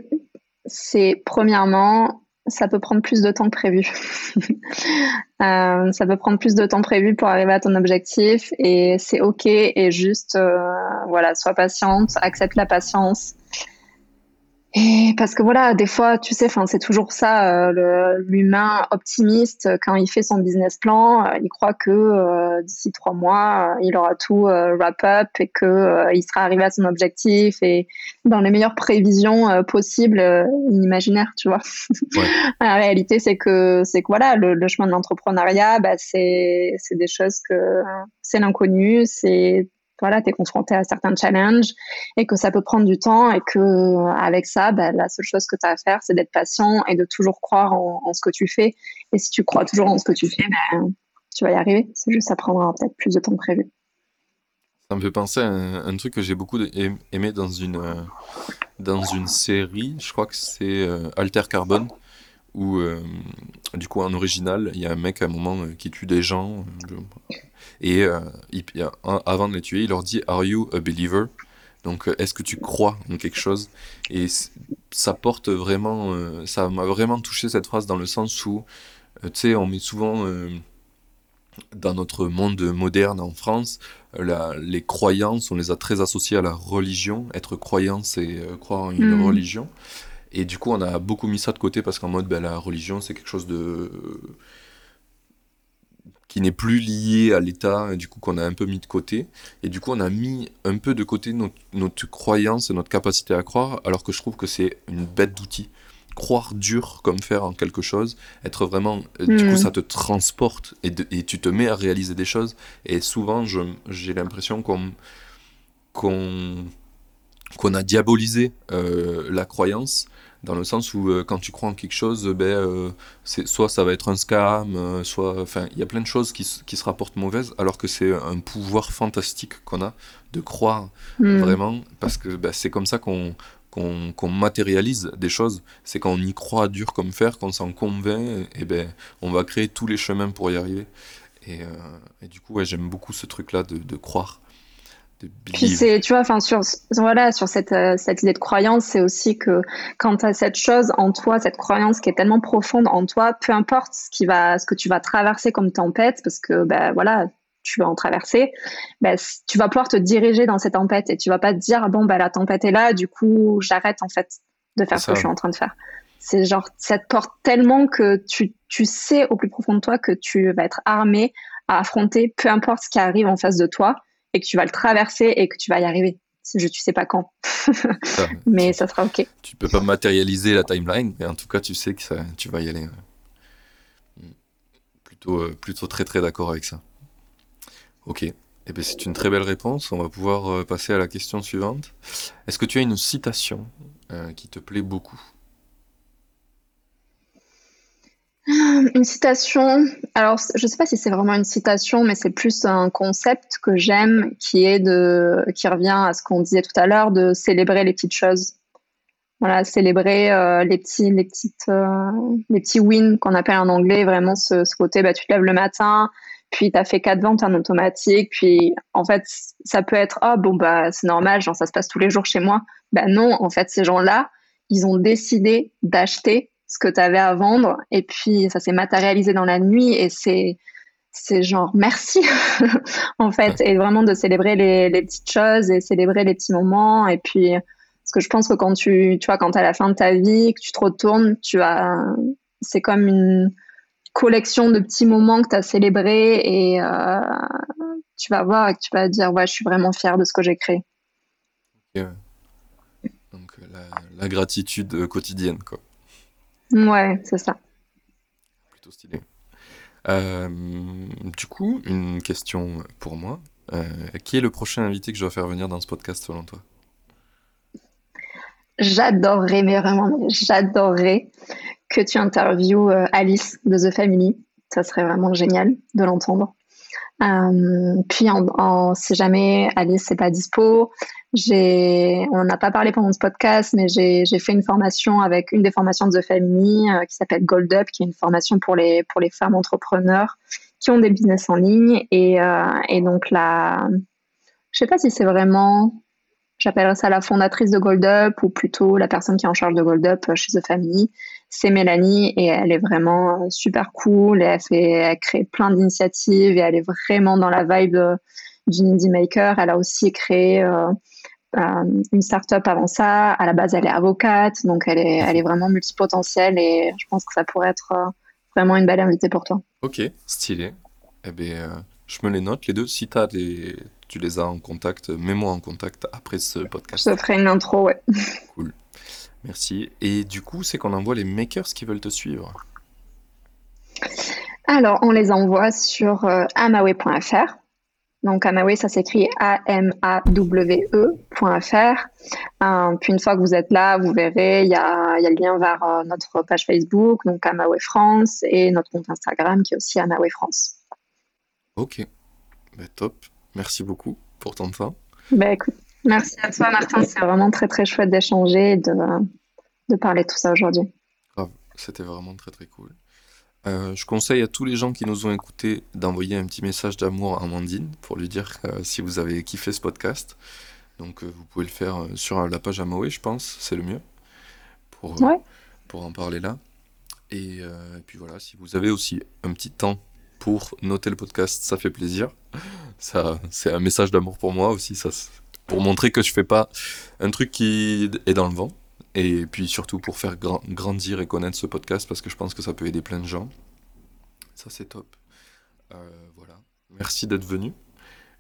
c'est premièrement ça peut prendre plus de temps que prévu. <laughs> euh, ça peut prendre plus de temps prévu pour arriver à ton objectif et c'est ok et juste euh, voilà, sois patiente, accepte la patience et parce que voilà, des fois, tu sais, enfin, c'est toujours ça, euh, l'humain optimiste quand il fait son business plan, euh, il croit que euh, d'ici trois mois, il aura tout wrap up et que il sera arrivé à son objectif et dans les meilleures prévisions possibles, imaginaires, tu vois. <laughs> La réalité, c'est que c'est que voilà, le, le chemin de l'entrepreneuriat, bah, c'est c'est des choses que c'est l'inconnu, c'est voilà, tu es confronté à certains challenges et que ça peut prendre du temps et que avec ça, bah, la seule chose que tu as à faire, c'est d'être patient et de toujours croire en, ce que tu fais. Et si tu crois toujours en ce que tu fais, bah, tu vas y arriver. C'est juste, ça prendra peut-être plus de temps que prévu. Ça me fait penser à un, truc que j'ai beaucoup aimé dans une, euh, dans une série, je crois que c'est euh, Alter Carbone, où euh, du coup en original, il y a un mec à un moment qui tue des gens, et avant de les tuer, il leur dit Are you a believer? Donc, est-ce que tu crois en quelque chose? Et ça porte vraiment, ça m'a vraiment touché cette phrase dans le sens où, tu sais, on met souvent dans notre monde moderne en France, les croyances, on les a très associées à la religion. Être croyant, c'est euh, croire en une hmm. religion. Et du coup, on a beaucoup mis ça de côté parce qu'en mode, ben, la religion, c'est quelque chose de qui n'est plus lié à l'État, du coup qu'on a un peu mis de côté. Et du coup, on a mis un peu de côté notre, notre croyance et notre capacité à croire, alors que je trouve que c'est une bête d'outil croire dur comme faire en quelque chose, être vraiment. Du coup, hmm. ça te transporte et, et, tu te mets à réaliser des choses. Et souvent, j'ai l'impression qu'on qu'on a diabolisé euh, la croyance dans le sens où euh, quand tu crois en quelque chose, ben, soit ça va être un scam, soit, enfin, il y a plein de choses qui, qui, se rapportent mauvaises, alors que c'est un pouvoir fantastique qu'on a de croire hmm. vraiment, parce que ben, c'est comme ça qu'on qu'on matérialise des choses, c'est quand on y croit dur comme fer, qu'on s'en convainc, et, ben on va créer tous les chemins pour y arriver. Et, euh, du coup, ouais, j'aime beaucoup ce truc-là de, croire. Puis c'est, tu vois, enfin sur voilà, sur cette, euh, cette idée de croyance, c'est aussi que quand tu as cette chose en toi, cette croyance qui est tellement profonde en toi, peu importe ce qui va, ce que tu vas traverser comme tempête, parce que ben voilà, tu vas en traverser, bah, tu vas pouvoir te diriger dans cette tempête et tu vas pas te dire bon bah la tempête est là, du coup j'arrête en fait de faire ce que je suis en train de faire. C'est genre ça te porte tellement que tu, tu sais au plus profond de toi que tu vas être armé à affronter peu importe ce qui arrive en face de toi et que tu vas le traverser et que tu vas y arriver. Je, tu sais pas quand, <laughs> mais ça sera ok. Tu peux pas matérialiser la timeline, mais en tout cas tu sais que ça, tu vas y aller. Plutôt, euh, plutôt très très d'accord avec ça. Ok. Eh bien, c'est une très belle réponse. On va pouvoir euh, passer à la question suivante. Est-ce que tu as une citation euh, qui te plaît beaucoup? Une citation, alors je ne sais pas si c'est vraiment une citation, mais c'est plus un concept que j'aime qui est de, qui revient à ce qu'on disait tout à l'heure, de célébrer les petites choses. Voilà, célébrer euh, les petits, les petites, les petits wins qu'on appelle en anglais, vraiment ce, côté, bah, tu te lèves le matin, puis tu as fait quatre ventes en automatique, puis en fait, ça peut être oh bon bah c'est normal, genre ça se passe tous les jours chez moi. Ben non, en fait, ces gens-là, ils ont décidé d'acheter ce que tu avais à vendre et puis ça s'est matérialisé dans la nuit et c'est c'est genre merci <laughs> en fait et vraiment de célébrer les, les, petites choses et célébrer les petits moments et puis parce que je pense que quand tu tu vois quand tu à la fin de ta vie que tu te retournes tu as c'est comme une collection de petits moments que tu as célébrés et euh, tu vas voir et tu vas dire ouais je suis vraiment fier de ce que j'ai créé. Donc la, gratitude quotidienne quoi. Ouais c'est ça. Plutôt stylé. Euh, du coup une question pour moi. Euh, qui est le prochain invité que je dois faire venir dans ce podcast selon toi? J'adorerais, mais vraiment, j'adorerais que tu interviewes euh, Alice de The Family. Ça serait vraiment génial de l'entendre. Euh, puis, en, si jamais Alice n'est pas dispo, j'ai, on n'en a pas parlé pendant ce podcast, mais j'ai, fait une formation avec une des formations de The Family euh, qui s'appelle Gold Up, qui est une formation pour les, pour les femmes entrepreneurs qui ont des business en ligne. Et, et donc là, je sais pas si c'est vraiment J'appellerais ça la fondatrice de Gold Up ou plutôt la personne qui est en charge de Gold Up chez The Family c'est Mélanie et elle est vraiment euh, super cool. Et elle, fait, elle crée plein d'initiatives et elle est vraiment dans la vibe euh, du Indie Maker. Elle a aussi créé euh, une start-up avant ça. À la base, elle est avocate, donc elle est, elle est vraiment multipotentielle et je pense que ça pourrait être vraiment une belle invitée pour toi. Ok, stylé. Eh bien, je me les note les deux. Si as des... tu les as en contact, mets-moi en contact après ce podcast. Je te ferai une intro, ouais. <laughs> Cool. Merci. Et du coup, c'est qu'on envoie les makers qui veulent te suivre Alors, on les envoie sur euh, amawe.fr. Donc, Amawe, ça s'écrit A-M-A-W-E.fr. Euh, puis, une fois que vous êtes là, vous verrez, il y a, y a, le lien vers euh, notre page Facebook, donc Amawe France, et notre compte Instagram qui est aussi Amawe France. Ok. Bah, top. Merci beaucoup. pour ton temps. Bah écoute, merci à toi Martin, c'est vraiment très très chouette d'échanger et de, de parler de tout ça aujourd'hui. C'était vraiment très très cool. Euh, je conseille à tous les gens qui nous ont écoutés d'envoyer un petit message d'amour à Amandine pour lui dire euh, si vous avez kiffé ce podcast. Donc euh, vous pouvez le faire sur la page Amoé, je pense, c'est le mieux pour, pour en parler là. Et, puis voilà, si vous avez aussi un petit temps pour noter le podcast, ça fait plaisir. Ça, c'est un message d'amour pour moi aussi, ça, pour montrer que je fais pas un truc qui est dans le vent. Et puis surtout pour faire grandir et connaître ce podcast parce que je pense que ça peut aider plein de gens. Ça c'est top. Euh, voilà. Merci d'être venu.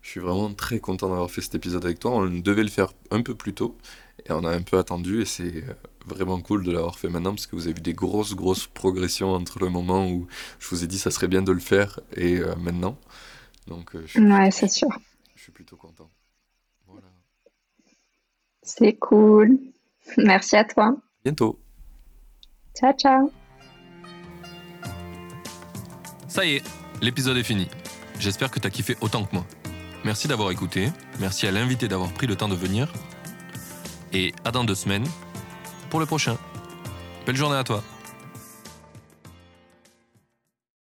Je suis vraiment très content d'avoir fait cet épisode avec toi. On devait le faire un peu plus tôt et on a un peu attendu et c'est euh, vraiment cool de l'avoir fait maintenant parce que vous avez vu des grosses grosses progressions entre le moment où je vous ai dit ça serait bien de le faire et euh, maintenant. Donc ouais, c'est sûr. Je suis plutôt content. Voilà. C'est cool. <laughs> Merci à toi. Bientôt. Ciao, ciao. Ça y est, l'épisode est fini. J'espère que tu as kiffé autant que moi. Merci d'avoir écouté, merci à l'invité d'avoir pris le temps de venir. Et à dans deux semaines pour le prochain. Belle journée à toi.